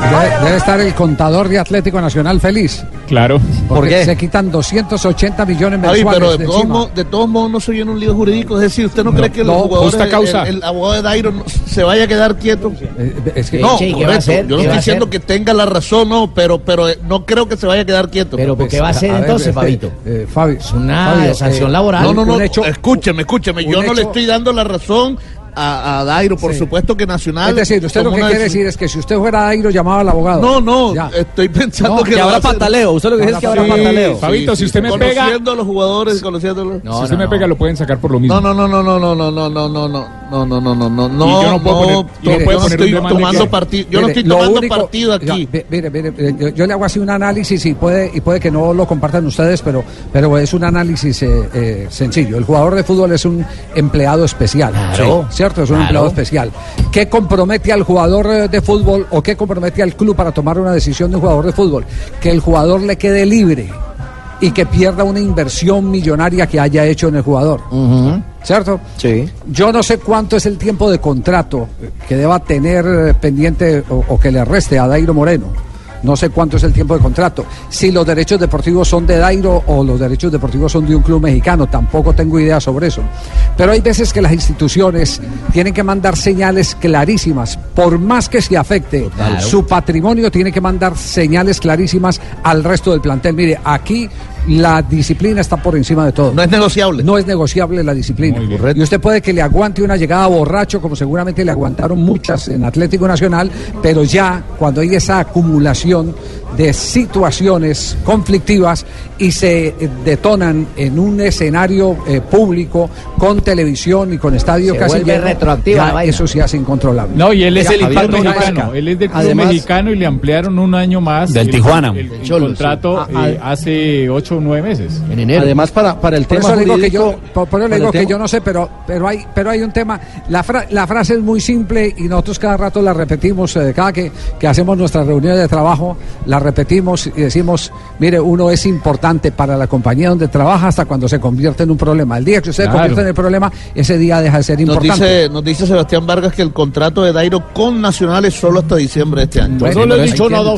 Debe, debe estar el contador de Atlético Nacional feliz. Claro. Porque se quitan 280 millones mensuales pero de de todos, modos, de todos modos no se viene un lío jurídico. Es decir, ¿usted no, No, cree que no, los jugadores, justa causa. El, el abogado de Dairo se vaya a quedar quieto? es que- no, Che, ¿y qué va a correcto. Yo no ¿Qué va estoy diciendo que tenga la razón, no, pero, pero eh, no creo que se vaya a quedar quieto. Pero, ¿por qué va a hacer ver, entonces, este, Fabito? eh, Fabio, es una sanción laboral. No, no, no. Hecho- escúcheme, escúcheme. Yo no le estoy dando la razón a, a Dairo. Por Sí. supuesto que Nacional. Es decir, usted lo que quiere decir es que si usted fuera Dairo llamaba al abogado. No, no, estoy pensando No, que, que lo habrá va a hacer- pataleo, usted lo que dice es que habrá pataleo. Fabito, si usted me pega- Conociendo a los jugadores, conociéndolos. si usted me pega, lo pueden sacar por lo mismo. No, no, no, no, no, no, no, no, no, no, no, no, no, no, no, yo no puedo estoy tomando que- partido, yo no estoy tomando único- partido aquí. ya, mire, mire, mire, yo, yo le hago así un análisis y puede, y puede que no lo compartan ustedes, pero, pero es un análisis eh, eh, sencillo. El jugador de fútbol es un empleado especial. Claro. Es un Claro. empleado especial. ¿Qué compromete al jugador eh, de fútbol o qué compromete al club para tomar una decisión de un jugador de fútbol? Que el jugador le quede libre y que pierda una inversión millonaria que haya hecho en el jugador. ¿Cierto? Sí. Yo no sé cuánto es el tiempo de contrato que deba tener eh, pendiente o, o que le reste a Dairo Moreno. No sé cuánto es el tiempo de contrato. Si los derechos deportivos son de Dairo o los derechos deportivos son de un club mexicano, tampoco tengo idea sobre eso. Pero hay veces que las instituciones tienen que mandar señales clarísimas, por más que se afecte su patrimonio, tiene que mandar señales clarísimas al resto del plantel. Mire, aquí la disciplina está por encima de todo. No es negociable. No es negociable la disciplina. Y usted puede que le aguante una llegada borracho, como seguramente le aguantaron muchas en Atlético Nacional, pero ya cuando hay esa acumulación de situaciones conflictivas y se detonan en un escenario eh, público con televisión y con estadio Se casi vuelve lleno, retroactiva ya eso se hace incontrolable. No, y él es Ya, el Javier impacto Mexicano. Él es del club Además- mexicano y le ampliaron un año más. Del el- Tijuana. El, el Cholos, contrato sí. eh, hace ocho o nueve meses. En Además, para, para el Por tema eso le digo que jurídico... yo, por, por eso le digo el que yo no sé, pero, pero hay, pero hay un tema. La, fra- la frase es muy simple y nosotros cada rato la repetimos, eh, cada que, que hacemos nuestras reuniones de trabajo, la repetimos y decimos, mire, uno es importante para la compañía donde trabaja hasta cuando se convierte en un problema. El día que usted se convierte en el problema, ese día deja de ser Nos importante. dice, nos dice Sebastián Vargas que el contrato de Dairo con Nacional es solo hasta diciembre de este año. Bueno, no le he dicho nada.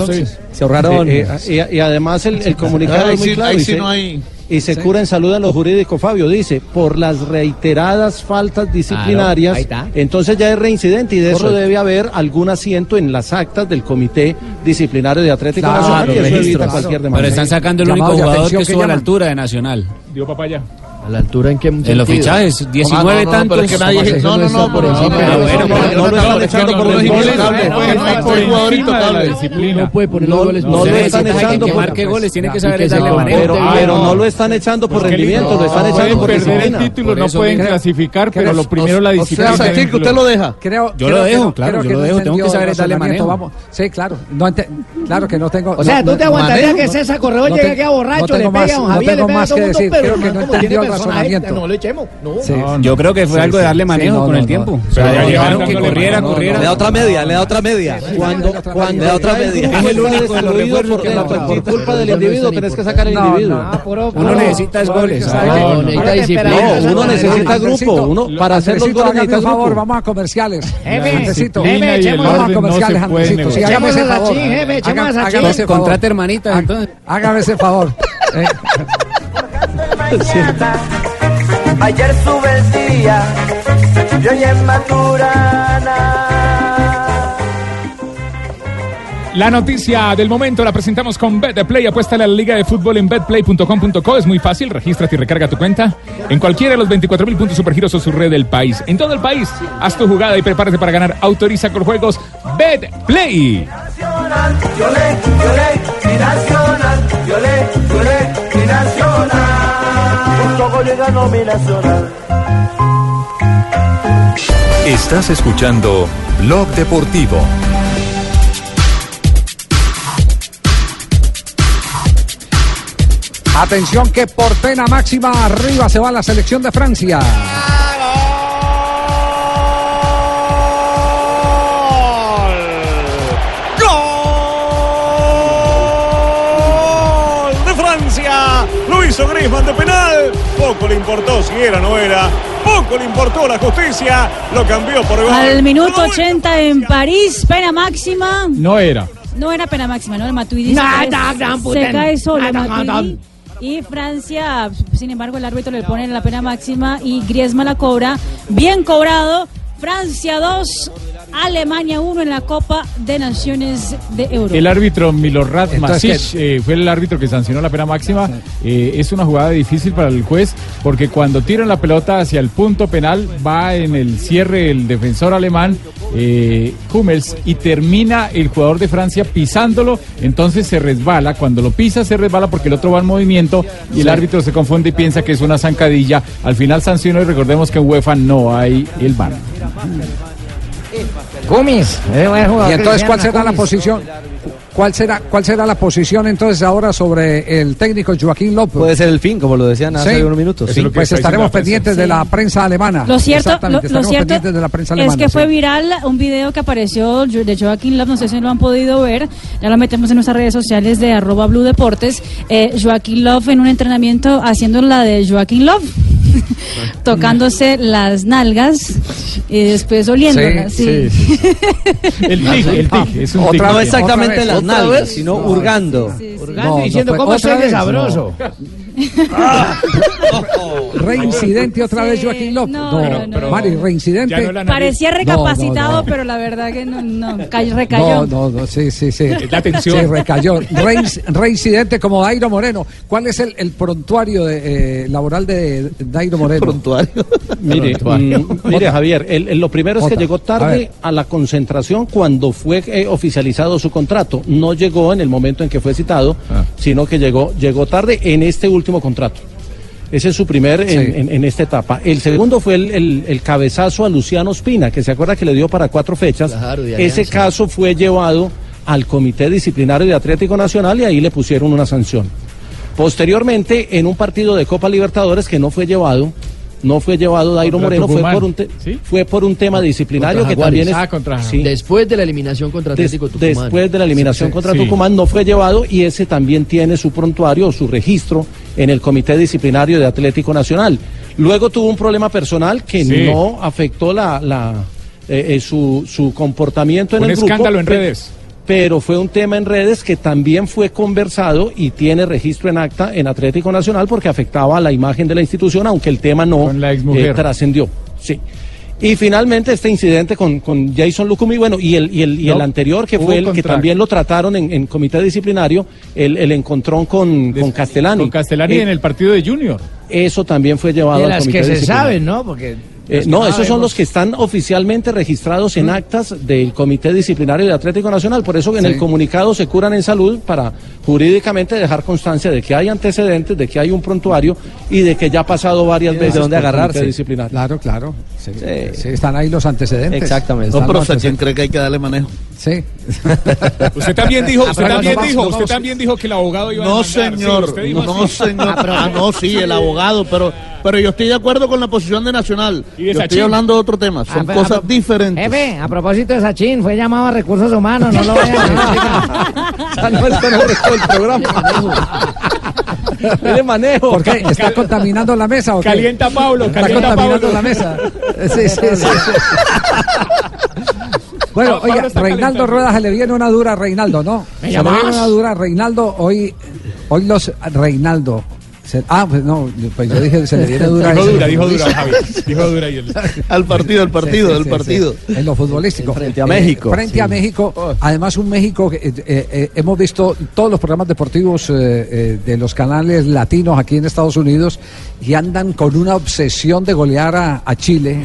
Se ahorraron. Eh, eh, y, y además el, el comunicado Ahí es muy sí- claro. ahí y sí se- no hay- Y se cura en salud en lo jurídico, Fabio. Dice, por las reiteradas faltas disciplinarias, entonces ya es reincidente y de eso debe haber algún asiento en las actas del Comité Disciplinario de Atlético Claro, Nacional y eso evita cualquier demanda. Pero están sacando el único jugador que estuvo a la altura de Nacional. Dio papaya. ¿A la altura en qué En los fichajes, 19 Ah, no, no, tantos. no, no, no, por no, encima. no, Ah, no, bueno, no, pero no, no no, lo no, están no, echando no, por no, los no, goles, no, no, no, no, no, no, no, por jugador encima de la intocable. disciplina. No puede poner No, los goles. no lo están echando por marque goles, tiene que saber darle manejo. pero, Ah, no. no lo están echando por rendimiento, lo están no, echando por perder disciplina. el título, no pueden clasificar, pero lo primero la O sea, disciplina. que usted lo deja. Creo, Yo lo dejo, no- claro, yo que lo no dejo, tengo que saber el darle manejo. vamos. Sí, claro. Claro que no tengo. O sea, no- ¿tú te no- aguantarías que no- César Corredor no llegue aquí a borracho, no le tengo pegue más- a don no Javier, le tengo pegue a más todo que el mundo, decir. pero No razonamiento. Lo echemos. No. Yo creo que fue Sí, algo de darle sí, manejo no, con no, el no. tiempo. Pero Pero ya llegaron que dándole corriera, manejo. corriera. Le da otra media, le da otra media. Cuando, cuando Le da otra media. Es el único de los refuerzos por, que por culpa del individuo, tenés que sacar el individuo. no. Uno necesita es goles. No, No, necesita disciplina. No, uno necesita grupo. Uno, para hacer los goles necesita favor, vamos a comerciales. Jefe, vamos a comerciales, Andresito. Sí, hágame ese favor. Hágame ese favor. Contrate hermanita, entonces. Hágame ese favor. Eh, Ayer sube el día y hoy es Maturana. La noticia del momento la presentamos con BetPlay. Apuesta a la Liga de Fútbol en betplay.com.co. Es muy fácil. Regístrate y recarga tu cuenta en cualquiera de los 24 mil puntos supergiros o su red del país. En todo el país, haz tu jugada y prepárate para ganar. Autoriza con juegos BetPlay. Nacional. Junto con Liga no mi Nacional. Estás escuchando Blog Deportivo. Atención que por pena máxima arriba se va la selección de Francia. ¡Gol de Francia! Lo hizo Griezmann de penal. Poco le importó si era o no era. Poco le importó la justicia. Lo cambió por gol. Al minuto 80 en París, pena máxima. No era. No era pena máxima, ¿no? El Matuidi Nah, se, cae solo. Matuidi. Y Francia, sin embargo, el árbitro le pone la pena máxima y Griezmann la cobra. Bien cobrado. Francia 2, Alemania 1 en la Copa de Naciones de Europa. El árbitro Milorad Masic eh, fue el árbitro que sancionó la pena máxima. Eh, es una jugada difícil para el juez porque cuando tiran la pelota hacia el punto penal va en el cierre el defensor alemán eh, Hummels y termina el jugador de Francia pisándolo, entonces se resbala. Cuando lo pisa se resbala porque el otro va en movimiento y el árbitro se confunde y piensa que es una zancadilla. Al final sancionó y recordemos que en UEFA no hay el VAR. Cumis. Y entonces, ¿cuál será la posición? ¿Cuál será, ¿Cuál será la posición entonces ahora sobre el técnico Joaquín López? Puede ser el fin, como lo decían hace Sí. unos minutos. Sí, pues estaremos pendientes de la prensa alemana. Lo cierto, lo, cierto pendientes de la prensa es que sí. fue viral un video que apareció de Joaquín Love, no sé si lo han podido ver, ya lo metemos en nuestras redes sociales de arroba Blue Deportes, eh, Joaquín Love en un entrenamiento haciendo la de Joaquín Love, tocándose las nalgas y después oliéndolas. Sí, El tic, el tic, es un Otra tic. vez, No exactamente otra vez, las ¿otra nalgas, vez. sino hurgando. Hurgando y diciendo, fue- ¿cómo soy de Reincidente otra vez Joaquín López. no, No, no, no. Mari, reincidente. Parecía No, no, recapacitado, no. pero la verdad que no, no, cayó- recayó. No, no, no, sí, sí, sí. La tensión. Sí, recayó. Rein- reincidente como Dairo Moreno. ¿Cuál es el, el prontuario de, eh, laboral de Dairo Moreno? Prontuario. Mire, mm, mire Javier, el- el- lo primero es que llegó tarde a, la concentración cuando fue eh, oficializado su contrato. No llegó en el momento en que fue citado, Ah. sino que llegó, llegó tarde en este último contrato. Ese es su primer en, Sí. en- en esta etapa. El segundo fue el, el- el cabezazo a Luciano Espina, que se acuerda que le dio para cuatro fechas. Claro, Ese caso fue llevado al Comité Disciplinario de Atlético Nacional y ahí le pusieron una sanción. Posteriormente, en un partido de Copa Libertadores que no fue llevado, no fue llevado Dairo Moreno, fue por, un te- fue por un tema disciplinario Contra que Jaguares. también es... Ah, contra- sí, Después de la eliminación contra des- Atlético Tucumán. después de la eliminación Sí, contra sí. Tucumán no fue llevado y ese también tiene su prontuario o su registro en el Comité Disciplinario de Atlético Nacional. Luego tuvo un problema personal que Sí. no afectó la, la, eh, eh, su, su comportamiento en Un el grupo. escándalo en redes. pero fue un tema en redes que también fue conversado y tiene registro en acta en Atlético Nacional porque afectaba a la imagen de la institución, aunque el tema no eh, trascendió. Sí. Y finalmente este incidente con, con Jason Lucumi, bueno, y el, y el, y el No, anterior, que fue el que también lo trataron en, en comité disciplinario, el, el encontrón con, con Castellani. Con Castellani Eh, en el partido de Junior. Eso también fue llevado De al las comité que se saben, ¿no? Porque. Eh, no, esos son los que están oficialmente registrados en actas del Comité Disciplinario de Atlético Nacional. Por eso en Sí. el comunicado se curan en salud para jurídicamente dejar constancia de que hay antecedentes, de que hay un prontuario y de que ya ha pasado varias de veces dónde por agarrarse. comité disciplinario. Claro, claro. Sí, Sí. sí, están ahí los antecedentes. Exactamente. No, pero antecedentes. cree que hay que darle manejo. Sí. Usted también dijo, Ah, usted también no dijo, no usted también dijo que el abogado iba a No, demandar. Sí, señor. usted dijo no, así. señor. Ah, no, sí, el abogado, pero, pero yo estoy de acuerdo con la posición de Nacional. Y de Yo estoy hablando de otro tema. Son Ah, pero- cosas ah, diferentes. Jefe, a propósito de Sachin, fue llamado a recursos humanos, no lo vean. Ya no está en el programa. Tiene manejo. ¿Por qué? ¿Está contaminando la mesa o qué? Calienta a Pablo, Está calienta a contaminando Pablo. la mesa. Sí, sí, sí. Bueno, oiga, Reinaldo. Rueda se le viene una dura a Reinaldo, ¿no? ¿Me Se le viene una dura a Reinaldo. Hoy, hoy los Reinaldo. Se- ah, pues no, pues yo dije, se le viene dura. Dijo dura, dijo dura. Javi. Dijo dura y. Al partido, al partido, Sí, sí, al sí, partido. sí. En lo futbolístico. Frente a Eh, México. frente a. México. Además, un México que eh, eh, eh, hemos visto todos los programas deportivos eh, eh, de los canales latinos aquí en Estados Unidos y andan con una obsesión de golear a, a Chile,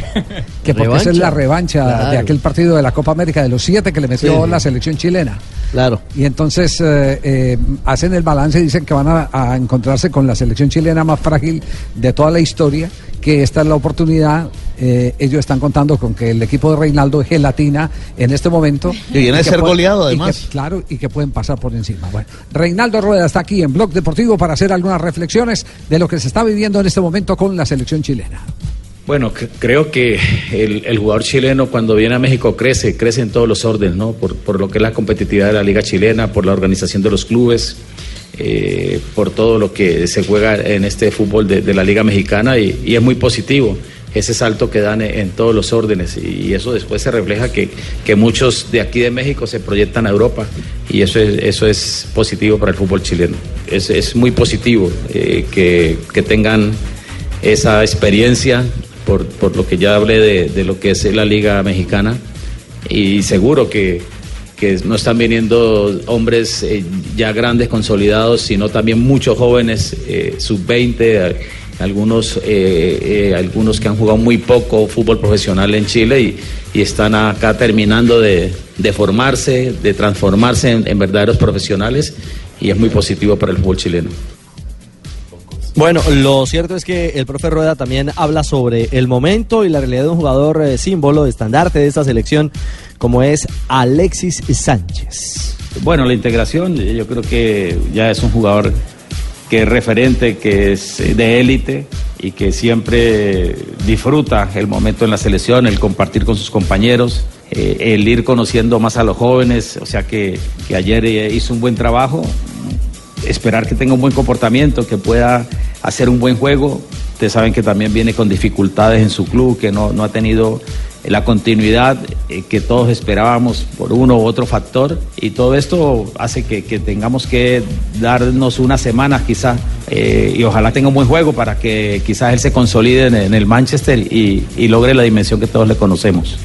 que porque esa es la revancha Claro. de aquel partido de la Copa América de los siete que le metió Sí. la selección chilena. Claro. Y entonces eh, eh, hacen el balance y dicen que van a, a encontrarse con la selección chilena más frágil de toda la historia, que esta es la oportunidad. eh, ellos están contando con que el equipo de Reinaldo es gelatina en este momento. Y viene que ser goleado, y que- además. claro, y que pueden pasar por encima. Bueno, Reinaldo Rueda está aquí en Blog Deportivo para hacer algunas reflexiones de lo que se está viviendo en este momento con la selección chilena. Bueno, creo que el, el jugador chileno cuando viene a México crece, crece en todos los órdenes, ¿no? Por, por lo que es la competitividad de la liga chilena, por la organización de los clubes, eh, por todo lo que se juega en este fútbol de, de la liga mexicana y, y es muy positivo ese salto que dan en, todos los órdenes y eso después se refleja que, que muchos de aquí de México se proyectan a Europa y eso es, eso es positivo para el fútbol chileno. Es, es muy positivo eh, que, que tengan esa experiencia, por, por lo que ya hablé de, de lo que es la Liga Mexicana, y seguro que, que no están viniendo hombres eh, ya grandes, consolidados, sino también muchos jóvenes, eh, sub-20, eh, algunos, eh, algunos que han jugado muy poco fútbol profesional en Chile y, están acá terminando de, formarse, de transformarse en verdaderos profesionales, y es muy positivo para el fútbol chileno. Bueno, lo cierto es que el profe Rueda también habla sobre el momento y la realidad de un jugador eh, símbolo, estandarte de esta selección, como es Alexis Sánchez. Bueno, la integración, yo creo que ya es un jugador que es referente, que es eh, de élite y que siempre disfruta el momento en la selección, el compartir con sus compañeros, eh, el ir conociendo más a los jóvenes, o sea que, que ayer hizo un buen trabajo, esperar que tenga un buen comportamiento, que pueda hacer un buen juego. Ustedes saben que también viene con dificultades en su club, que no, no ha tenido la continuidad eh, que todos esperábamos por uno u otro factor y todo esto hace que, tengamos que darnos unas semanas quizás eh, y ojalá tenga un buen juego para que quizás él se consolide en, el Manchester y logre la dimensión que todos le conocemos.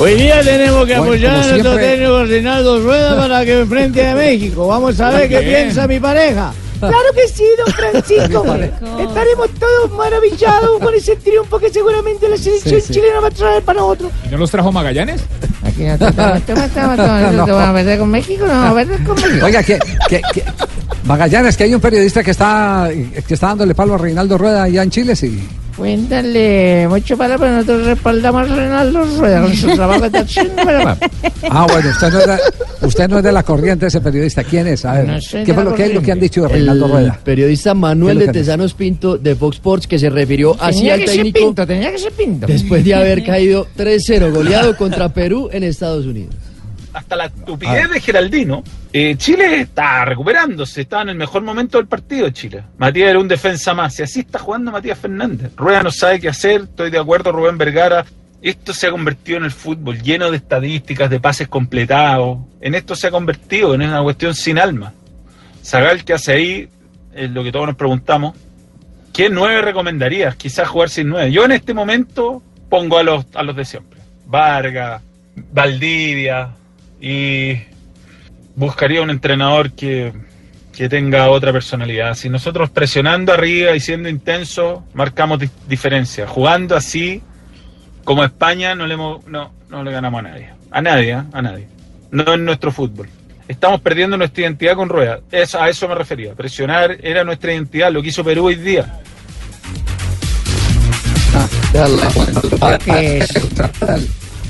Hoy día tenemos que Bueno, apoyar a nuestro técnico Reinaldo Rueda para que enfrente a México. Vamos a ver qué piensa mi pareja. Claro que sí, don Francisco. Estaremos todos maravillados con ese triunfo que seguramente la selección Sí, sí. chilena va a traer para nosotros. ¿Y ¿No los trajo Magallanes? Aquí no a meter con México, no, a ver con México. Oiga, que, que- que- Magallanes, que hay un periodista que está, que está dándole palo a Reinaldo Rueda allá en Chile, sí. Cuéntale mucho para, pero nosotros respaldamos a Reinaldo Rueda con su trabajo está haciendo, pero va. Ah, bueno, usted no, era, usted no es de la corriente de ese periodista. ¿Quién es? A ver, No ¿qué, de fue lo, qué es lo que han dicho de Reinaldo Rueda? periodista Manuel ¿Qué es de que Tesanos Pinto de Fox Sports que se refirió así Tenía al que ser técnico pinto, tenía que ser pinto. después de haber caído 3-0 goleado contra Perú en Estados Unidos. Hasta la estupidez de Geraldino, eh, Chile está recuperándose, está en el mejor momento del partido Chile. Matías era un defensa más, y así está jugando Matías Fernández. Rueda no sabe qué hacer, estoy de acuerdo, Rubén Vergara. Esto se ha convertido en el fútbol, lleno de estadísticas, de pases completados. En esto se ha convertido en una cuestión sin alma. Zagal, ¿qué hace ahí? Es lo que todos nos preguntamos. ¿Qué nueve recomendarías? Quizás jugar sin nueve. Yo en este momento pongo a los, a los de siempre. Vargas, Valdivia y buscaría un entrenador que, que tenga otra personalidad. Si nosotros presionando arriba y siendo intensos, marcamos di- diferencia. Jugando así, como España, no le, hemos- no, no le ganamos a nadie. A nadie, ¿eh? a nadie. No en nuestro fútbol. Estamos perdiendo nuestra identidad con rueda. Eso, a eso me refería. Presionar era nuestra identidad, lo que hizo Perú hoy día.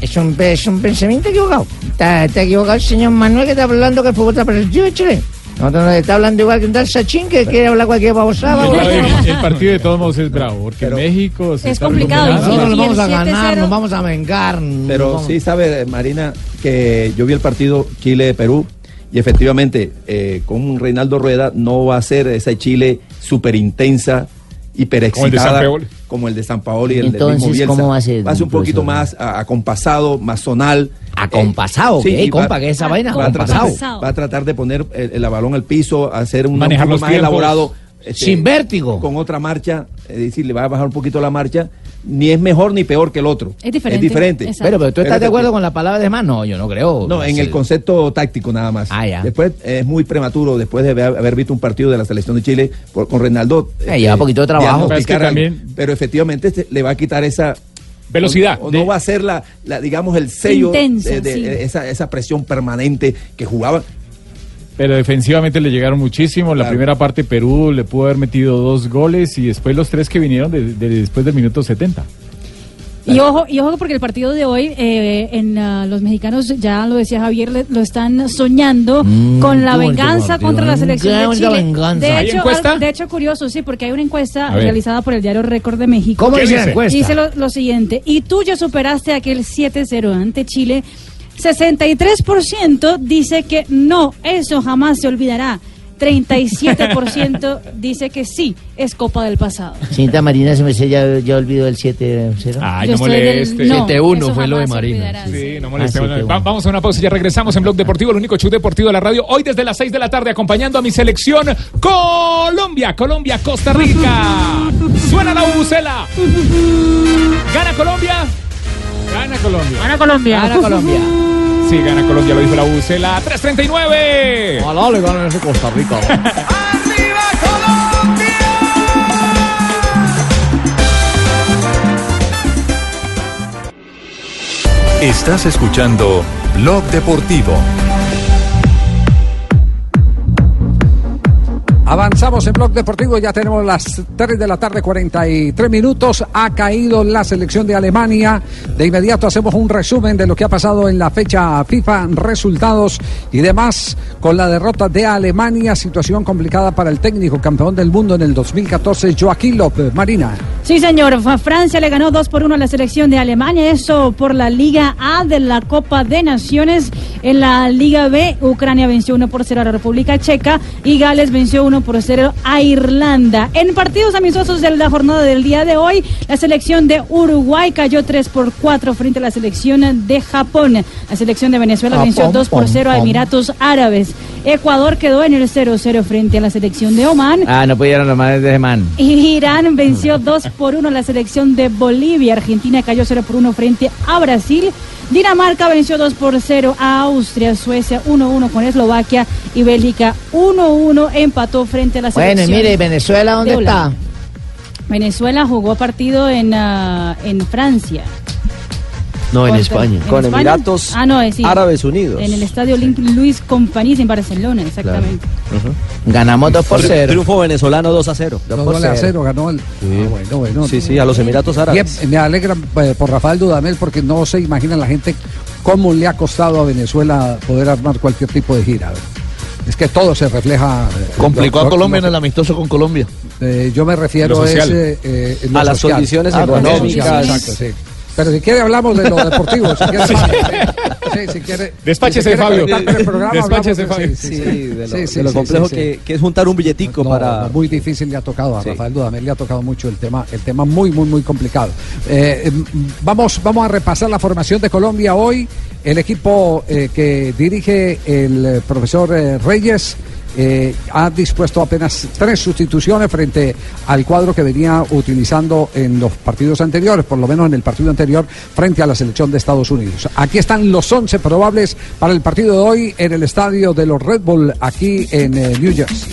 Es, un, es un pensamiento equivocado. Está, está equivocado el señor Manuel que está hablando que el fútbol está perdido en Chile. Nosotros nos está hablando igual que un tal Sachin que quiere hablar cualquier babosada. El, babosada. el partido de todos modos es bravo, porque México se Es está complicado. Nosotros nos vamos a el ganar, 7-0. nos vamos a vengar. Pero nos sí sabe, Marina, que yo vi el partido Chile-Perú y efectivamente eh, con Reinaldo Rueda no va a ser esa Chile súper intensa, hiper el de excitada. Como el de San Paoli y el del Entonces, mismo Bielsa. ¿cómo va a ser, Va a ser un poquito más acompasado, más zonal. ¿Acompasado? ¿Qué, y compa? ¿Qué es esa vaina? Va a, tratar, va a tratar de poner el, el balón al piso, hacer un los más tiempos. elaborado. este, Sin vértigo. Con otra marcha, es decir, le va a bajar un poquito la marcha. Ni es mejor ni peor que el otro. Es diferente. Es diferente. Exacto. Pero, pero tú estás de acuerdo con la palabra de más? No, yo no creo. No, en el concepto táctico nada más. Ah, ya. Después es muy prematuro, después de haber, visto un partido de la selección de Chile por- con Reinaldo. Eh, lleva poquito de trabajo. Pero es que algo. también- Pero efectivamente este le va a quitar esa velocidad. O, o no va a ser la, la, digamos, el sello Intenso, de, de- sí. esa, esa presión permanente que jugaba. Pero defensivamente le llegaron muchísimo. La Claro. primera parte Perú le pudo haber metido dos goles y después los tres que vinieron de- de- después del minuto 70. Y ojo, y ojo porque el partido de hoy, eh, en ah, los mexicanos, ya lo decía Javier, le- lo están soñando Mm, con la venganza contra la ¿eh? selección de Chile. venganza. De ¿Hay hecho, encuesta? al- de hecho, curioso, sí, porque hay una encuesta realizada por el diario Récord de México. ¿Cómo ¿Qué dice la encuesta? Dice lo, lo siguiente, y tú ya superaste aquel 7-0 ante Chile. 63% dice que no, eso jamás se olvidará. 37% dice que sí, es Copa del pasado. Señorita Marina, se me sé, ya, ya olvidó el 7-0. Ay, Yo no moleste. no, 7-1 eso fue lo de Marina. olvidará, Sí. Sí, no Ah, qué Va- Vamos a una pausa y ya regresamos en Blog Deportivo, el único show deportivo de la radio. Hoy desde las 6 de la tarde acompañando a mi selección Colombia, Colombia, Costa Rica. Suena la bucela. ¿Gana Colombia? Gana Colombia. Gana Colombia. Gana Colombia. Sí, gana Colombia, lo dijo la bucela. 339. Ojalá le ganen ese Costa Rica. Estás escuchando Blog Deportivo. Avanzamos en Blog Deportivo, ya tenemos las 3 de la tarde, 43 minutos. Ha caído la selección de Alemania. De inmediato hacemos un resumen de lo que ha pasado en la fecha FIFA, resultados y demás. Con la derrota de Alemania, situación complicada para el técnico campeón del mundo en el 2014, Joaquín López. Marina. Sí, señor. Francia le ganó 2 por 1 a la selección de Alemania. Eso por la Liga A de la Copa de Naciones. En la Liga B, Ucrania venció 1 por 0 a la República Checa y Gales venció 1 1 por 0 a Irlanda. En partidos amistosos de la jornada del día de hoy, la selección de Uruguay cayó 3 por 4 frente a la selección de Japón. La selección de Venezuela Japón, venció 2 por pom, 0 a pom. Emiratos Árabes. Ecuador quedó en el 0-0 frente a la selección de Oman. Ah, no pudieron los manes de man. Irán venció 2 por 1 a la selección de Bolivia. Argentina cayó 0 por 1 frente a Brasil. Dinamarca venció 2 por 0 a Austria. Suecia 1-1 con Eslovaquia. Y Bélgica 1-1 empató frente a la Bueno, y selección. mire, ¿y Venezuela dónde de está? Venezuela jugó partido en, ah, en Francia. No, en España. ¿en Con España? Emiratos Ah, no, eh, sí. Árabes Unidos. En el estadio Olympique Luis Companys en Barcelona, exactamente. Ganamos 2 por Tri- 0. Triunfo venezolano 2 a 0. Dos goles a cero ganó el. Ah, bueno, bueno. Sí, sí, a los Emiratos Árabes. Bien, me alegra eh, por Rafael Dudamel porque no se imagina la gente cómo le ha costado a Venezuela poder armar cualquier tipo de gira. Es que todo se refleja. eh, Complicó lo- a lo- Colombia en el amistoso con Colombia. eh, yo me refiero es, eh, A las condiciones Ah, económicas. social, Exacto, sí. Pero si quiere hablamos de lo deportivo. Si quiere, sí, sí, si quiere, Despáchese, si se quiere Fabio. el programa, Despáchese, hablamos Fabio. Sí, Sí, sí, de lo, de lo complejo sí, sí. Que, que es juntar un billetico No, para. no, muy difícil le ha tocado a Sí. Rafael Dudamel, le ha tocado mucho el tema, el tema muy, muy, muy complicado. Eh, em, vamos, vamos a repasar la formación de Colombia hoy. El equipo eh, que dirige el eh, profesor eh, Reyes. Eh, ha dispuesto apenas tres sustituciones frente al cuadro que venía utilizando en los partidos anteriores, por lo menos en el partido anterior, frente a la selección de Estados Unidos. Aquí están los 11 probables para el partido de hoy en el estadio de los Red Bull, aquí en eh, New Jersey.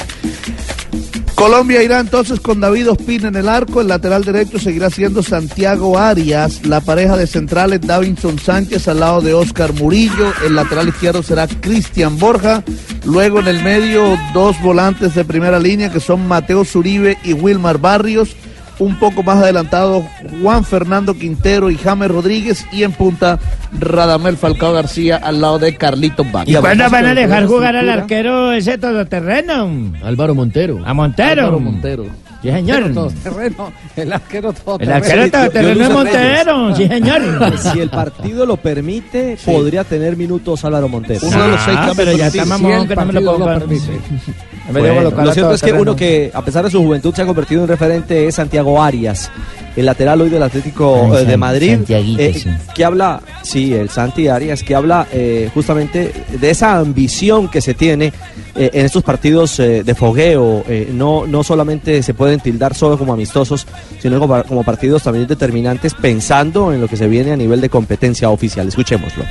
Colombia irá entonces con David Ospina en el arco, el lateral derecho seguirá siendo Santiago Arias, la pareja de centrales Davinson Sánchez al lado de Oscar Murillo, el lateral izquierdo será Cristian Borja, luego en el medio dos volantes de primera línea que son Mateo Zuribe y Wilmar Barrios, un poco más adelantado Juan Fernando Quintero y James Rodríguez y en punta Radamel Falcao García al lado de Carlitos Vázquez. ¿Y cuándo van a dejar jugar al arquero ese todoterreno? Álvaro Montero. A Montero. Álvaro Montero. Sí, señor. Todoterreno, el arquero todo El arquero todoterreno es Montero. Sí, señor. Si el partido lo permite, podría tener minutos Álvaro Montero. Uno de los seis Ah, cambios pero ya está mamón el que no me lo lo permitir. permite. En vez de Bueno, colocar lo cierto es que uno que, a pesar de su juventud, se ha convertido en referente es Santiago Arias, el lateral hoy del Atlético Ay, eh, de San- Madrid, eh, sí. que habla, sí, el Santi Arias, que habla eh, justamente de esa ambición que se tiene eh, en estos partidos eh, de fogueo. eh, no, no solamente se pueden tildar solo como amistosos, sino como, como partidos también determinantes, pensando en lo que se viene a nivel de competencia oficial. Escuchémoslo.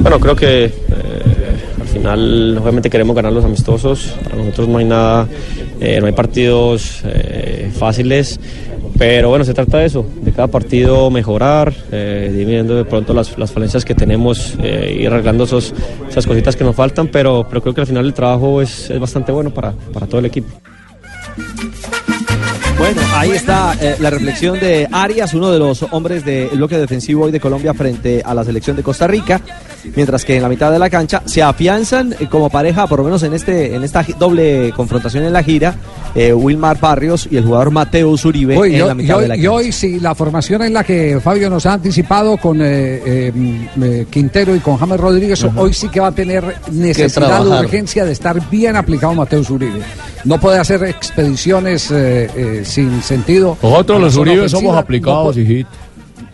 Bueno, creo que eh, al final obviamente queremos ganar los amistosos. Para nosotros no hay nada, eh, no hay partidos eh, fáciles, pero bueno, se trata de eso, de cada partido mejorar, eh, dividiendo de pronto las, falencias que tenemos eh, y arreglando esos, esas cositas que nos faltan, pero, pero creo que al final el trabajo es, es bastante bueno para, para todo el equipo. Bueno, ahí está eh, la reflexión de Arias, uno de los hombres del bloque defensivo hoy de Colombia frente a la selección de Costa Rica, mientras que en la mitad de la cancha se afianzan eh, como pareja, por lo menos en este en esta doble confrontación en la gira, eh, Wilmar Barrios y el jugador Mateo Zuribe Hoy, en y, la mitad de la y cancha. hoy, si la formación en la que Fabio nos ha anticipado con eh, Quintero y con James Rodríguez, hoy sí que va a tener necesidad de urgencia de estar bien aplicado Mateo Zuribe. No puede hacer expediciones sin sentido. Nosotros los Uribe somos aplicados, No hijito.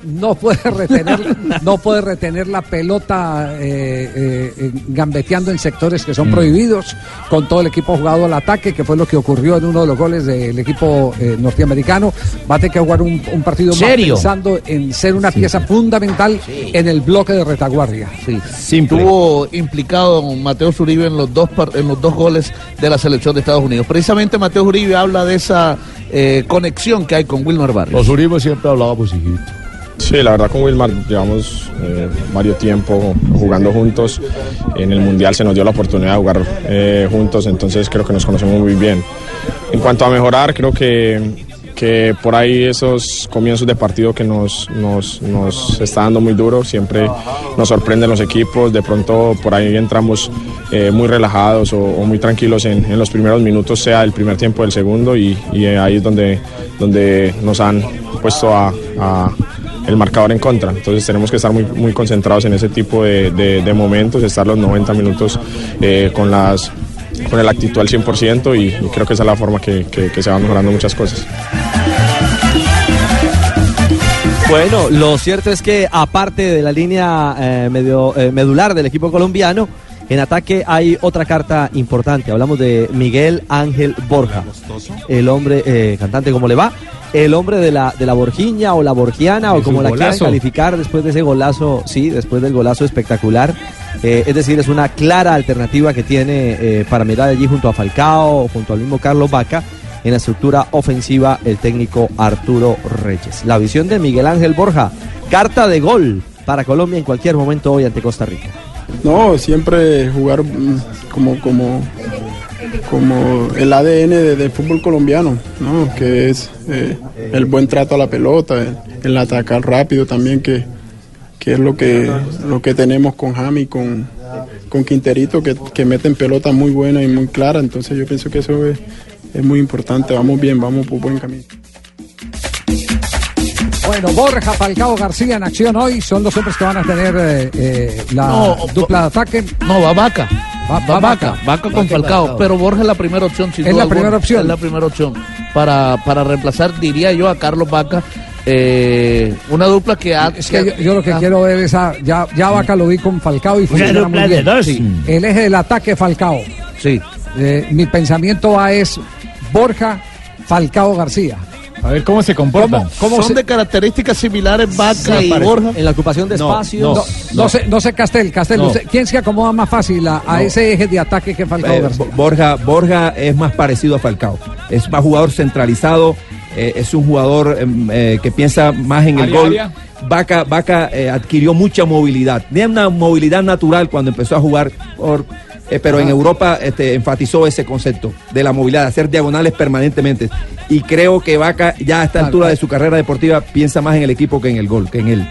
no puede retener no puede retener la pelota eh, eh, gambeteando en sectores que son Mm. prohibidos con todo el equipo jugado al ataque que fue lo que ocurrió en uno de los goles del equipo eh, norteamericano va a tener que jugar un, un partido más ¿Serio? pensando en ser una pieza fundamental en el bloque de retaguardia Estuvo implicado Mateo Zuribe en los dos par- en los dos goles de la selección de Estados Unidos. Precisamente Mateo Zuribe habla de esa eh, conexión que hay con Wilmar Barrios. Los Uribe siempre hablábamos, hijito. Sí, la verdad con Wilmar llevamos eh, varios tiempo jugando juntos. En el Mundial se nos dio la oportunidad de jugar eh, juntos, entonces creo que nos conocemos muy bien. En cuanto a mejorar, creo que, que por ahí esos comienzos de partido que nos, nos, nos está dando muy duro, siempre nos sorprenden los equipos, de pronto por ahí entramos eh, muy relajados o, muy tranquilos en, en los primeros minutos, sea el primer tiempo o el segundo, y, y ahí es donde, donde nos han puesto a- el marcador en contra. Entonces tenemos que estar muy, muy concentrados en ese tipo de momentos, estar los 90 minutos eh, con las con el actitud al 100% y, y creo que esa es la forma que, que- que se van mejorando muchas cosas. Bueno, lo cierto es que aparte de la línea eh, medio, eh, medular del equipo colombiano, en ataque hay otra carta importante. Hablamos de Miguel Ángel Borja, el hombre, eh, cantante, ¿cómo le va? El hombre de la, de la Borgiña o la Borgiana o como la quieran calificar después de ese golazo, sí, después del golazo espectacular. Eh, es decir, es una clara alternativa que tiene eh, para mirar allí junto a Falcao, junto al mismo Carlos Vaca, en la estructura ofensiva el técnico Arturo Reyes. La visión de Miguel Ángel Borja, carta de gol para Colombia en cualquier momento hoy ante Costa Rica. No, siempre jugar mm, como, como, como el ADN de- del fútbol colombiano, ¿no? que es eh, el buen trato a la pelota, el, el atacar rápido también, que, que es lo que, lo que tenemos con Jami, con, con Quinterito, que, que meten pelota muy buena y muy clara, entonces yo pienso que eso es, es muy importante, vamos bien, vamos por buen camino. Bueno, Borja, Falcao, García en acción hoy son los hombres que van a tener eh, eh, la No, dupla de ataque. No, va Vaca. Va, Va Vaca, Vaca con Falcao, pero Borja es la primera opción. sin Es duda la alguna. primera opción. Es la primera opción para, para reemplazar, diría yo, a Carlos Vaca. Eh, una dupla que ha... Es que yo, yo lo que ha- quiero ver es a, ya, ya Vaca lo vi con Falcao y Una funciona dupla muy de bien. dos. Sí. El eje del ataque Falcao. Sí. Eh, mi pensamiento va es Borja, Falcao, García. A ver cómo se comportan. Son de características similares Vaca Sí, y Borja. En la ocupación de No, espacio. No, no sé, no sé Castel, Castel, No. usted- ¿quién se acomoda más fácil a, a No. ese eje de ataque que Falcao Eh, García? Bo- Borja, Borja es más parecido a Falcao. Es más jugador centralizado, eh, es un jugador em, eh, que piensa más en el Área, gol. área. Vaca, Vaca eh, adquirió mucha movilidad. Tenía una movilidad natural cuando empezó a jugar, por- eh, pero en. Europa este, enfatizó ese concepto de la movilidad, de hacer diagonales permanentemente. Y creo que Vaca ya a esta altura de su carrera deportiva piensa más en el equipo que en el gol, que en él.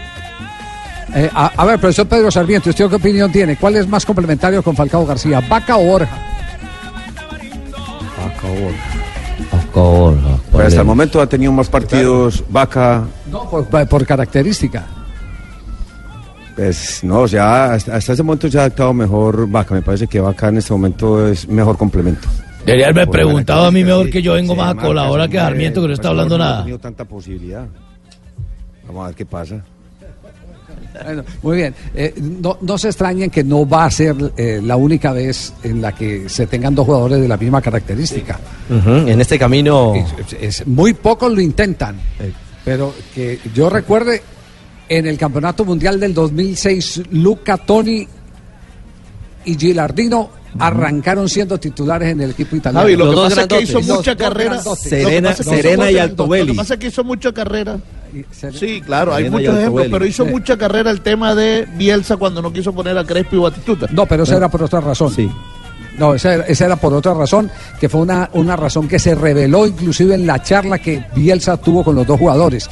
Eh, a, a ver, profesor Pedro Sarmiento, ¿usted qué opinión tiene? ¿Cuál es más complementario con Falcao García, Vaca o Borja? Hasta el momento ha tenido más partidos Vaca. No, por, por característica. Pues no, ya hasta, hasta ese momento se ha adaptado mejor Vaca. Me parece que Vaca en este momento es mejor complemento. Debería haberme Por preguntado a mí mejor que yo vengo más a colaborar que Sarmiento que no está pues, hablando no ha nada. tenido tanta posibilidad. Vamos a ver qué pasa. Bueno, muy bien. Eh, no, no se extrañen que no va a ser eh, la única vez en la que se tengan dos jugadores de la misma característica. En este camino. Es- es- muy pocos lo intentan, pero que yo recuerde en el Campeonato Mundial del 2006, Luca Toni y Gilardino arrancaron siendo titulares en el equipo italiano. Javi, lo que pasa es que hizo mucha carrera. Serena- Serena y Altobelli. Lo que pasa es que hizo mucha carrera. Sí, claro, hay muchos ejemplos, pero hizo Sí. mucha carrera el tema de Bielsa cuando no quiso poner a Crespo y Batistuta. No, pero eso era por otra razón. Sí. No, esa era, esa era por otra razón, que fue una, una razón que se reveló inclusive en la charla que Bielsa tuvo con los dos jugadores.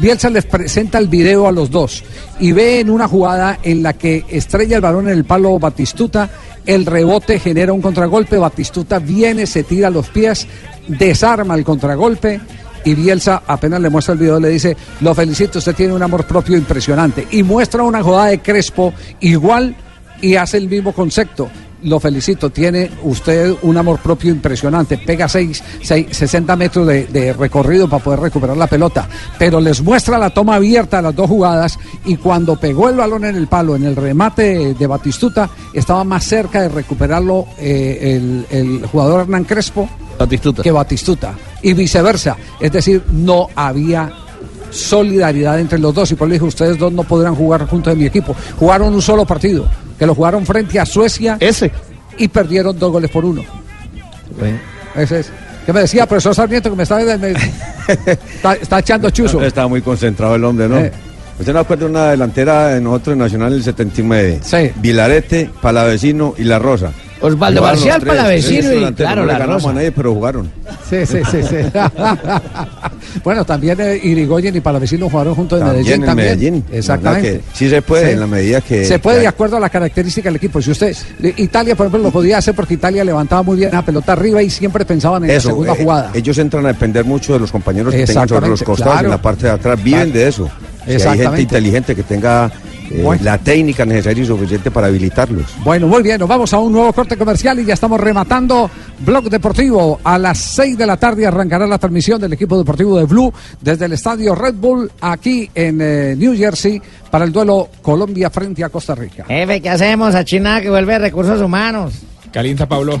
Bielsa les presenta el video a los dos y ve en una jugada en la que estrella el balón en el palo Batistuta, el rebote genera un contragolpe, Batistuta viene, se tira a los pies, desarma el contragolpe y Bielsa apenas le muestra el video le dice, lo felicito, usted tiene un amor propio impresionante. Y muestra una jugada de Crespo igual y hace el mismo concepto. Lo felicito, tiene usted un amor propio impresionante, pega seis, seis- 60 metros de, de recorrido para poder recuperar la pelota, pero les muestra la toma abierta a las dos jugadas y cuando pegó el balón en el palo, en el remate de Batistuta, estaba más cerca de recuperarlo eh, el, el jugador Hernán Crespo Batistuta. que Batistuta y viceversa, es decir, no había solidaridad entre los dos y por eso dije ustedes dos no podrán jugar juntos en mi equipo jugaron un solo partido que lo jugaron frente a Suecia ese y perdieron dos goles por uno ese es ¿Qué me decía profesor Sarmiento que me está, me- está, está echando chuzo Estaba muy concentrado el hombre, ¿no? Eh. Usted no acuerda de una delantera de nosotros en Nacional del 79. Sí. Vilarete, Palavecino y La Rosa. Osvaldo tres. Palavecino Esos y, claro, no La ganamos Rosa. a nadie, pero jugaron. Sí, sí, sí, sí. bueno, también eh, Irigoyen y Palavecino jugaron juntos en También Medellín. en también. Medellín. Exactamente. ¿Verdad que sí se puede, Sí. en la medida que- Se puede que de acuerdo a la característica del equipo. Si usted. Italia, por ejemplo, lo podía hacer porque Italia levantaba muy bien la pelota arriba y siempre pensaban en Eso, la segunda eh, jugada. ellos entran a depender mucho de los compañeros que tengan sobre los costados claro. en la parte de atrás. Viven Claro. de eso. Si hay gente inteligente que tenga eh, Bueno. la técnica necesaria y suficiente para habilitarlos. Bueno, muy bien, nos vamos a un nuevo corte comercial y ya estamos rematando Blog Deportivo. A las 6 de la tarde arrancará la transmisión del equipo deportivo de Blue desde el estadio Red Bull aquí en eh, New Jersey para el duelo Colombia frente a Costa Rica. Jefe, ¿qué hacemos? A China que vuelve a recursos humanos. Calienta, Pablo.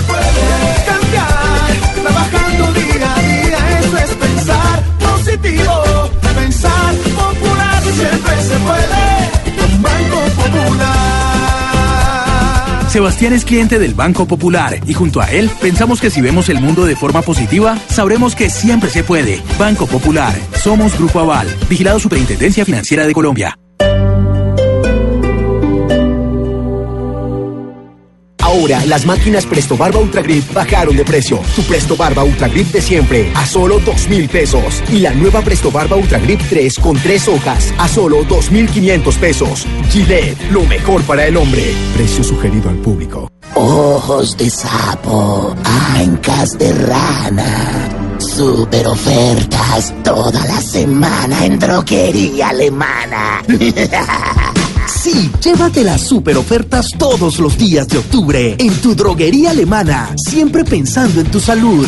Sebastián es cliente del Banco Popular y junto a él pensamos que si vemos el mundo de forma positiva, sabremos que siempre se puede. Banco Popular, somos Grupo Aval, vigilado Superintendencia Financiera de Colombia. Ahora, las máquinas Presto Barba Ultra Grip bajaron de precio. Tu Presto Barba Ultra Grip de siempre a solo 2 mil pesos. Y la nueva Presto Barba Ultra Grip 3 con 3 hojas a solo 2,500 pesos. Gillette, lo mejor para el hombre. Precio sugerido al público. Ojos de sapo, ancas de rana. Super ofertas toda la semana en Droguería Alemana. Sí, llévate las super ofertas todos los días de octubre en tu droguería alemana, siempre pensando en tu salud.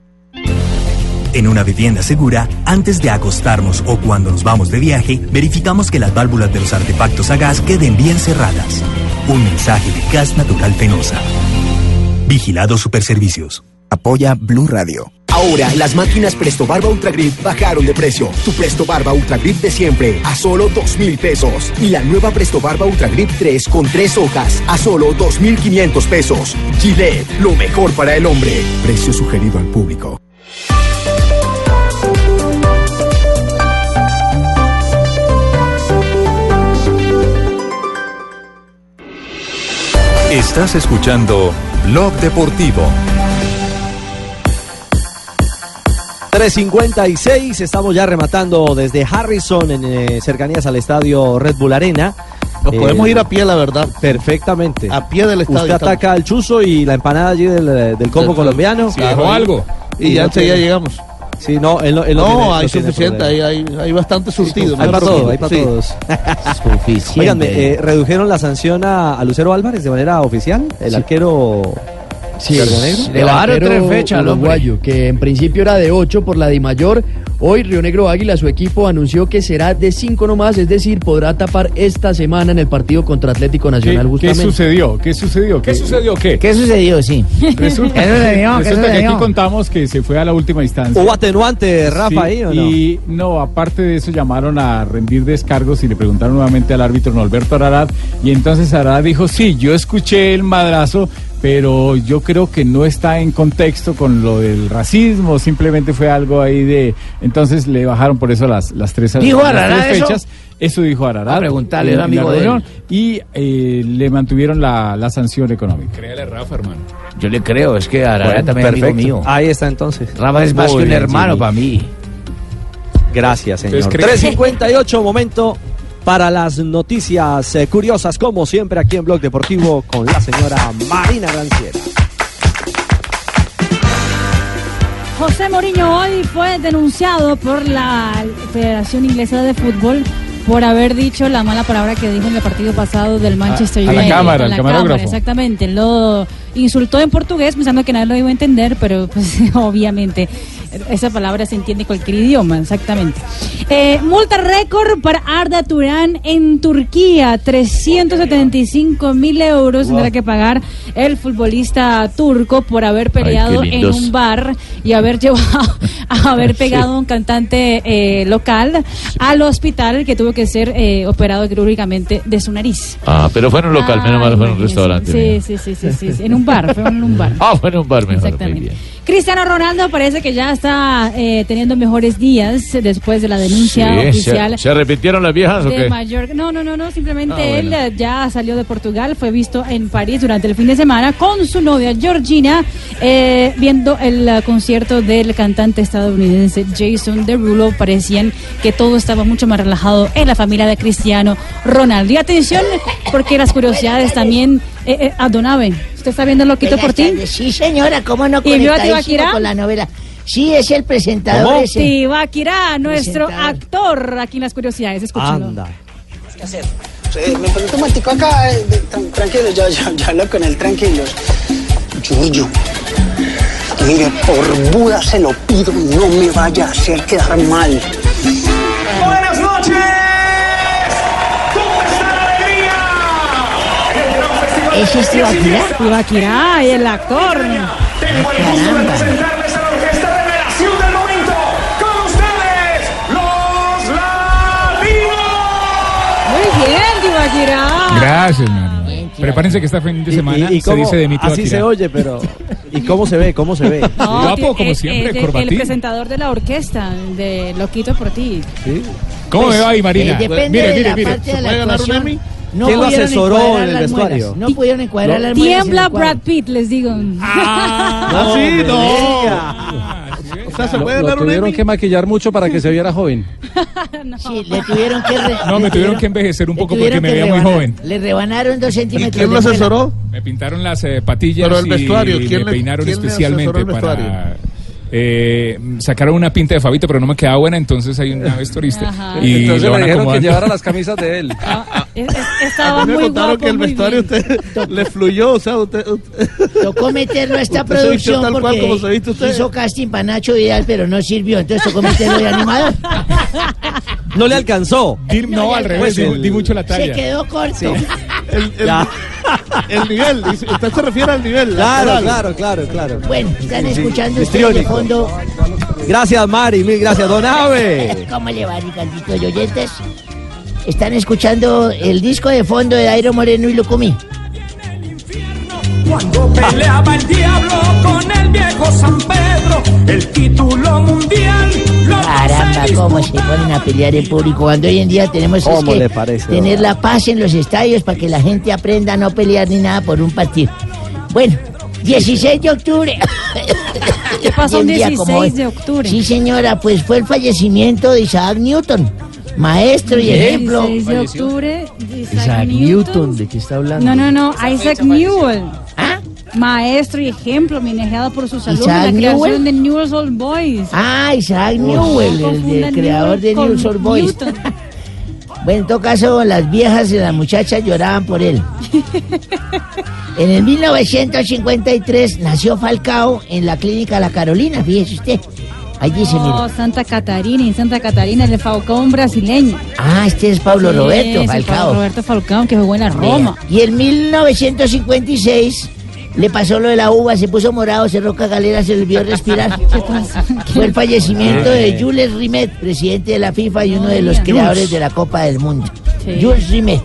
En una vivienda segura, antes de acostarnos o cuando nos vamos de viaje, verificamos que las válvulas de los artefactos a gas queden bien cerradas. Un mensaje de Gas Natural Fenosa. Vigilado Superservicios. Apoya Blue Radio. Ahora, las máquinas Presto Barba Ultra Grip bajaron de precio. Tu Presto Barba Ultra Grip de siempre a solo 2 mil pesos. Y la nueva Presto Barba Ultra Grip 3 con 3 hojas a solo 2,500 pesos. Gillette, lo mejor para el hombre. Precio sugerido al público. Estás escuchando Blog Deportivo. 356, estamos ya rematando desde Harrison, en eh, cercanías al estadio Red Bull Arena. Nos podemos ir a pie, la verdad. Perfectamente. A pie del estadio. Usted estamos. ataca al chuzo y la empanada allí del, eh, del combo Del- colombiano. Sí, dejó algo. Y ya enseguida llegamos. Sí, no, él no, él no no, tiene- hay suficiente, hay, hay, hay bastante surtido. Hay para se todo, hay para Sí. todos. Oigan, eh, ¿redujeron la sanción a, a Lucero Álvarez de manera oficial? El arquero Sí, tres fechas al uruguayo, que en principio era de 8 por la Di Mayor. Hoy Río Negro Águila, su equipo, anunció que será de 5 nomás, es decir, podrá tapar esta semana en el partido contra Atlético ¿Qué, Nacional qué justamente. sucedió? ¿Qué sucedió? ¿Qué sucedió? ¿Qué? ¿Qué sucedió? Sí. Resulta, ¿Qué sucedió? ¿Qué resulta que aquí contamos que se fue a la última instancia. ¿Hubo atenuante, Rafa, Sí, ahí o no? Y no, aparte de eso llamaron a rendir descargos y le preguntaron nuevamente al árbitro Norberto Ararat y entonces Ararat dijo, sí, yo escuché el madrazo, pero yo creo que no está en contexto con lo del racismo, simplemente fue algo ahí de... Entonces le bajaron por eso las, las tres, ¿Dijo las tres fechas. Eso dijo Ararat. A preguntarle, era amigo de él. Y eh, le mantuvieron la, la sanción económica. Créale, Rafa, hermano. Yo le creo, es que Ararat Bueno, también es amigo perfecto. mío. Ahí está entonces. Rafa es más que un hermano para mí. Gracias, señor. Entonces, ¿cree- 358, momento para las noticias eh, curiosas, como siempre, aquí en Blog Deportivo con la señora Marina Granciera. José Mourinho hoy fue denunciado por la Federación Inglesa de Fútbol por haber dicho la mala palabra que dijo en el partido pasado del Manchester a la United. cámara, A al la camarógrafo. cámara, exactamente. Lo insultó en portugués pensando que nadie lo iba a entender, pero pues obviamente esa palabra se entiende en cualquier idioma, exactamente. Eh, multa récord para Arda Turán en Turquía, 375 mil euros Wow. tendrá que pagar el futbolista turco por haber peleado en un bar y haber llevado, a haber pegado a un cantante eh, local al hospital que tuvo que ser eh, operado quirúrgicamente de su nariz. Ah, pero fue en un local, menos mal fue en un restaurante. Sí, sí, sí, sí, sí, sí, en un bar, fue en un bar. Ah, fue en un bar mejor, muy Exactamente. bien. Cristiano Ronaldo parece que ya está eh, teniendo mejores días después de la denuncia Sí, oficial. ¿se, se arrepintieron las viejas o qué? Mallorca. No, no, no, no, simplemente Ah, él bueno. eh, ya salió de Portugal, fue visto en París durante el fin de semana con su novia Georgina, eh, viendo el eh, concierto del cantante estadounidense Jason Derulo. Parecían que todo estaba mucho más relajado en la familia de Cristiano Ronaldo. Y atención, porque las curiosidades también. Eh, eh, ¿usted está viendo Loquito Buenas por ti? tardes. Sí, señora, cómo no ¿Y vio a conectadísimo Tibaquirá? con la novela. Sí, es el presentador ese. Tibaquirá, nuestro Presentador. actor aquí en las curiosidades. Escúchalo. ¿Qué hacer? Eh, me pongo un momentico acá, eh, de- tran- tranquilo, ya, ya, ya hablo con él, tranquilos. Giorgio, mire, por Buda se lo pido, no me vaya a hacer quedar mal. ¿Ese es Tibaquirá? Tibaquirá, el actor. Tengo el gusto de presentarles a la orquesta revelación del momento. Con ustedes, los latinos. Muy bien, Tibaquirá. Gracias, Mario. Prepárense que este fin de semana Y- y se cómo- dice de mí así se oye, pero ¿y cómo se ve? ¿Cómo se ve? No, Guapo, como eh, siempre, es corbatín. El presentador de la orquesta de Loquito por ti. ¿Cómo me va ahí, Marina? eh, depende Mire, de mire, la mire. parte de ¿Se la puede ganar un. Emmy? No ¿Quién lo pudieron asesoró encuadrar en el vestuario? No pudieron encuadrar muelas. en Tiembla. Brad Pitt, les digo. Ah, sí, no. O sea, se Lo, puede lo dar un tuvieron Emmy. que maquillar mucho para que se viera joven. Sí, le tuvieron que... re- No, me tuvieron que envejecer un poco porque tuvieron me veía muy rebanar- joven. Le rebanaron dos centímetros quién de lo asesoró? Me pintaron las eh, patillas Pero el vestuario, y ¿quién me le- peinaron quién especialmente el para... Eh, sacaron una pinta de Fabito, pero no me quedaba buena, entonces hay una vestuarista. Ajá. Y Entonces lo le dijeron que llevara las camisas de él. Es- es- Estaba A mí me muy contaron guapo, que el muy vestuario bien. usted le fluyó, o sea, usted... usted- Tocó meterlo a esta se producción tal cual como se porque usted. hizo casting para Nacho Vidal, pero no sirvió. Entonces tocó meterlo de animador. No le alcanzó. Di- no, al revés, di, di mucho la Se talla. quedó corto. El, el- Ya. el nivel, usted se refiere al nivel. Claro, claro, claro, claro. Bueno, están Sí, sí, escuchando ustedes de fondo. Gracias, Mari, mil gracias, Don Ave. ¿Cómo le va, Ricardito y oyentes? Están escuchando el disco de fondo de Dairo Moreno y Lucumí. Cuando peleaba el diablo con el viejo San Pedro, el título mundial lo Caramba, cómo se ponen a pelear en público. Cuando hoy en día tenemos es ¿Cómo que parece, tener la paz en los estadios para que la gente aprenda a no pelear ni nada por un partido. Bueno, 16 de octubre. ¿Qué pasó como 16 hoy. de octubre? Sí, señora, pues fue el fallecimiento de Isaac Newton, maestro y ejemplo. 16 de octubre, Isaac, Isaac Newton. Newton, ¿de qué está hablando? No, no, no, Isaac Newell. Maestro y ejemplo, manejado por sus alumnos la ¿Isaac creación Newell? de Newell's Old Boys. Ah, Isaac Newell, el, creador de Newell News con Old Boys. Bueno, en todo caso, las viejas y las muchachas lloraban por él. En el 1953 nació Falcao en la clínica La Carolina, fíjese usted. Ahí dice, Oh, mire. Santa Catarina, y Santa Catarina, el Falcón brasileño. Ah, este es Pablo Sí, Roberto Falcao. Pablo Roberto Falcón, que jugó en la Roma. Y en 1956 le pasó lo de la uva, se puso morado, cerró galera, se le olvidó respirar. Fue el fallecimiento de Jules Rimet, presidente de la FIFA y uno de los creadores de la Copa del Mundo. Sí. Jules Rimet.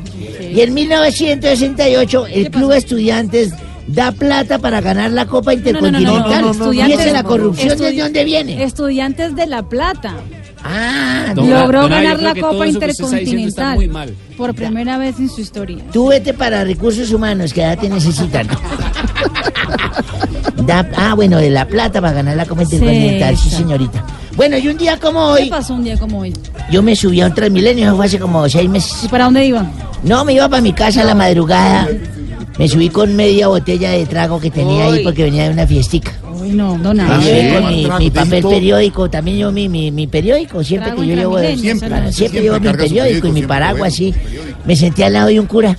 Y en 1968 el Club Estudiantes da plata para ganar la Copa Intercontinental. Fíjese la corrupción desde dónde viene. Estudiantes de La Plata. Ah, Logró don- ganar don- la Copa Intercontinental. Por primera vez en su historia. Tú vete para recursos humanos que ya te necesitan. Da- ah, bueno, de la plata para ganar la Copa Intercontinental, sí, sí. señorita. Bueno, y un día como ¿Qué hoy, pasó un día como hoy? yo me subí a un Transmilenio, eso fue hace como seis meses. ¿Y para dónde iba? No, me iba para mi casa a la madrugada. Me subí con media botella de trago que tenía ahí porque venía de una fiestica. Uy, no, don Me Abe. llevé con mi, mi papel periódico, también yo mi, mi, mi periódico, siempre Trago que yo llevo, siempre, siempre. siempre Siempre llevo mi periódico y mi paraguas así. Me senté al lado de un cura.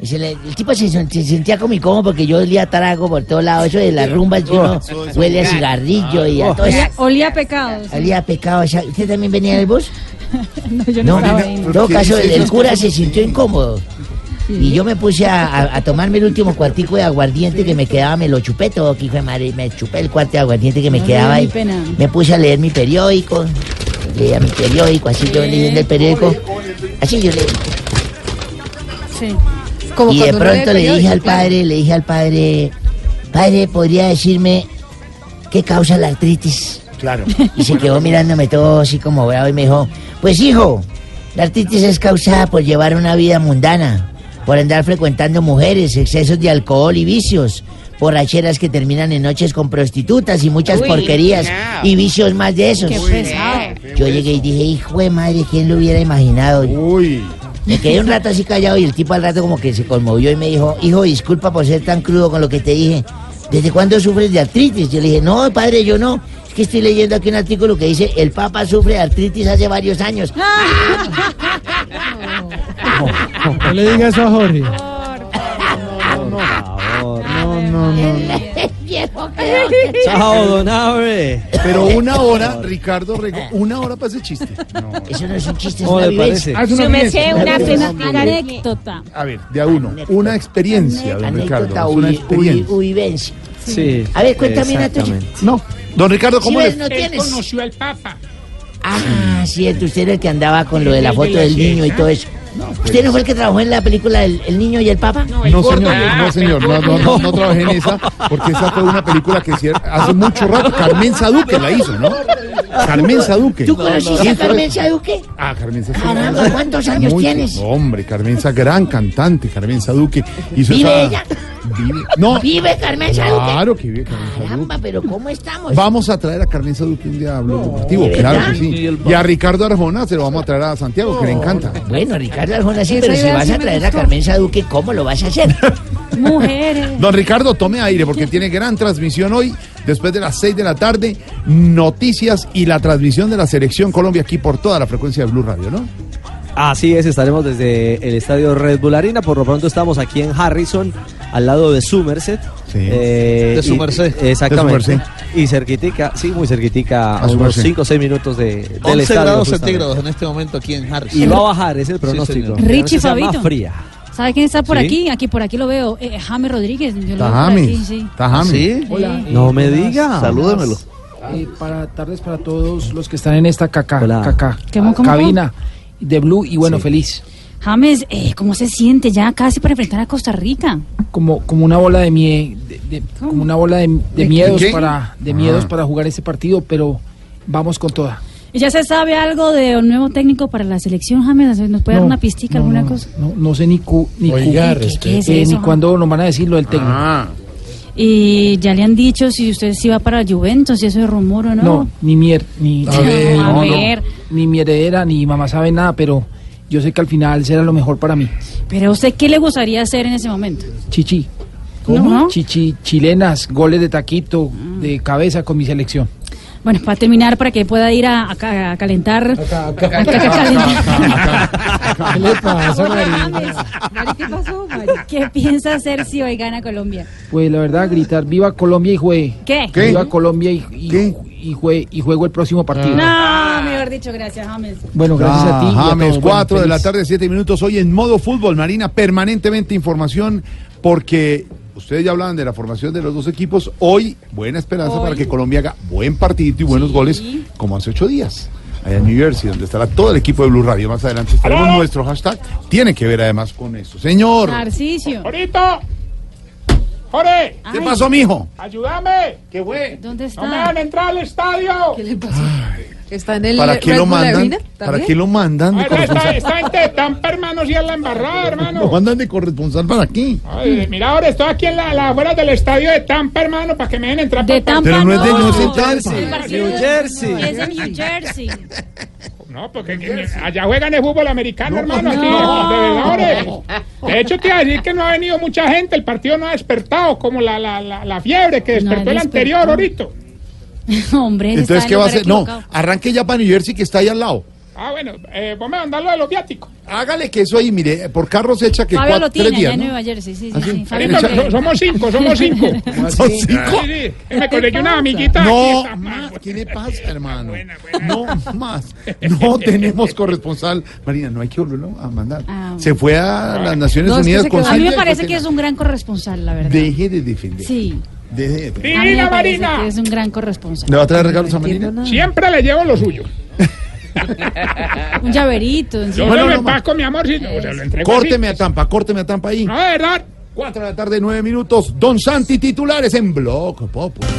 Le- el tipo se, se sentía como incómodo porque yo olía a tarago por todos lados. Eso de las rumbas, que uno huele a cigarrillo y a todo eso. Olía, a pecados. Olía a pecado. o sea, ¿Usted también venía en el bus? No, yo no, No, estaba en todo caso, el, el cura se sintió incómodo. Y yo me puse a, a- a tomarme el último cuartico de aguardiente que me quedaba, me lo chupé todo, que hijo de madre, me chupé el cuarto de aguardiente que me No, quedaba ahí. Me puse a leer mi periódico, leía mi periódico, así yo leyendo el periódico. Así yo leí. Sí. y de pronto le dije al padre, le dije al padre, padre, ¿podría decirme qué causa la artritis? Claro. Y se quedó mirándome todo así como bravo y me dijo, pues hijo, la artritis es causada por llevar una vida mundana, por andar frecuentando mujeres, excesos de alcohol y vicios, borracheras que terminan en noches con prostitutas y muchas Uy, porquerías no. y vicios más de esos. Qué pesado. Yo llegué y dije, hijo de madre, ¿quién lo hubiera imaginado? Me quedé un rato así callado y el tipo al rato como que se conmovió y me dijo, hijo, disculpa por ser tan crudo con lo que te dije. ¿Desde cuándo sufres de artritis? Yo le dije, no, padre, yo no. Es que estoy leyendo aquí un artículo que dice, el Papa sufre de artritis hace varios años. No le diga eso a Jorge. No, no, no. Viejo, Chao, don Abe. Pero una hora, Ricardo Rego, una hora para ese chiste. Eso no es un chiste, es ¿Cómo una le vivencia. parece? Ah, es una merced, vivencia. una, anécdota. A ver, de a uno. Una experiencia, don Ricardo. Anécdota, Es una uy- uy- experiencia. uvivencia. Sí. A ver, cuéntame una tuya. exactamente. No. Don Ricardo, ¿cómo ¿Sí le ves? ¿No tienes? conoció al Papa. Ah, cierto, usted era el que andaba con lo de la foto del niño y todo eso. ¿Usted no fue el que trabajó en la película El, el niño y el papa? No, el No, señor, no, señor, no, no, no, no trabajé en esa, porque esa fue una película que hace mucho rato Carmen Saduque la hizo, ¿no? Carmen Saduque. ¿Tú conociste a Carmen Saduque? Ah, Carmen Saduque. Caramba, ¿cuántos años Mucho. tienes? Hombre, Carmen Sa, gran cantante, Carmen Saduque. Hizo ¿Vive esa- ella? Vive. No. ¿Vive Carmen Saduque? Claro que vive Carmen Saduque. Caramba, pero ¿cómo estamos? Vamos a traer a Carmen Saduque un día a Blog Deportivo, ¿de claro que sí. Y a Ricardo Arjona se lo vamos a traer a Santiago, que le encanta. Bueno, Ricardo Arjona sí, Esa pero si vas a traer a. Carmen Saduque, ¿cómo lo vas a hacer? Mujeres. Don Ricardo, tome aire porque tiene gran transmisión hoy, después de las 6 de la tarde, noticias y la transmisión de la Selección Colombia aquí por toda la frecuencia de Blue Radio, ¿no? Así es, estaremos desde el estadio Red Bull Arena. Por lo pronto estamos aquí en Harrison, al lado de Somerset. Eh, De su y-. Exactamente. De. Y cerquitica, sí, muy cerquitica, A unos merced. 5 o 6 minutos de, del 11 estadio. grados justamente. centígrados en este momento aquí en Harris. Y va a bajar, es el pronóstico. señor. Richie Fabito. fría. ¿Sabe quién está por ¿Sí? aquí? Aquí por aquí lo veo. Eh, James Rodríguez. Yo lo aquí, sí. ¿Sí? Hola. No me diga. Salúdemelo. Eh, para tardes para todos los que están en esta caca, Hola. caca ¿Cómo, cómo, cabina de Blue y bueno, feliz. James, eh, ¿cómo se siente ya casi para enfrentar a Costa Rica? Como, como una bola de mie, de- de- como una bola de, de ¿De miedos qué? para de Ah. miedos para jugar este partido, pero vamos con toda. ¿Y ya se sabe algo de un nuevo técnico para la selección, James? ¿Nos puede dar una pistica, no, alguna no, cosa? No, no sé ni cu, ni, Oiga, cu- ¿Qué- qué es eh, eso, ni cuándo nos van a decir lo del técnico. Y ya le han dicho si usted sí va para Juventus, si eso es rumor o no. No, ni mier, ni, A ver, a ver. ni mi heredera, ni mamá sabe nada, pero yo sé que al final será lo mejor para mí. Pero usted, ¿qué le gustaría hacer en ese momento? Chichi. ¿Cómo? Chichi, chilenas, goles de taquito, de cabeza con mi selección. Bueno, para terminar, para que pueda ir a, a- a calentar. a- a calentar. ¿Qué le pasa, Mari? Mari, ¿qué pasó, Mari? ¿Qué piensa hacer si hoy gana Colombia? Pues la verdad, gritar viva Colombia y juegue. ¿Qué? Viva Colombia y, y, y jue- y juego el próximo partido. No, mejor dicho, gracias, James. Bueno, gracias a ti. a Ah, James, todos. Bueno, 4 de la tarde, 7 minutos. Hoy en modo fútbol, Marina, permanentemente información porque ustedes ya hablaban de la formación de los dos equipos. Hoy, buena esperanza Hoy. para que Colombia haga buen partido y buenos goles como hace ocho días. Allá en New Jersey, donde estará todo el equipo de Blue Radio. Más adelante estaremos ¡Aló! nuestro hashtag. Tiene que ver además con eso. Señor, Narcisio. ¡Jorito! ¡Jorge! ¿qué pasó, mijo? ¡Ayúdame! ¿Qué fue? ¿Dónde está? ¡No me van a entrar al estadio! ¿Qué le pasó? Está en el ¿Para qué lo mandan? ¿Para qué lo mandan de Esta, corresponsal? esta gente de Tampa, hermano, sí es la embarrada, hermano. ¿Lo mandan de corresponsal para aquí? Ay, mira, ahora estoy aquí en la, la afuera del estadio de Tampa, hermano, para que me den entrar. De Tampa Pero no es de- no es. Tampa. New Jersey. Es de New Jersey. No, porque que- allá juegan el fútbol americano, No, hermano. Aquí, no. de verdad. De hecho, te iba a decir que no ha venido mucha gente. El partido no ha despertado como la, la, la, la fiebre que No despertó el anterior ahorita. Hombre, Entonces, ¿qué va a hacer? No, arranque ya para New Jersey que está ahí al lado. Ah, bueno, eh, vos me mandás lo de los viáticos. Hágale que eso ahí, mire, por carros echa que Fabio cuatro, lo tiene tres días, allá en ¿no? Nueva Jersey, sí, sí, ¿Ah, sí? sí. Fabio so- somos cinco, somos cinco. ¿Son cinco? Sí, sí. Me conseguí una amiguita. No, aquí, más, ¿qué le pasa, hermano? No más. No tenemos corresponsal. Marina, no hay que volverlo a mandar. Ah, Se fue a las Naciones No, que Unidas con a mí me parece que es un gran corresponsal, la verdad. Deje de defender. Sí. Deje de defender. A mí me Divina parece Marina. que es un gran corresponsal. ¿Le va a traer regalos a Marina? Siempre le llevo lo suyo. Un llaverito. Yo Bueno, me lo no más. empaco, mi amor, si no, se lo entrego Córteme a Tampa, córteme a Tampa ahí. No, de verdad. Cuatro de la tarde, nueve minutos. Don Santi, titulares en Blog Popular.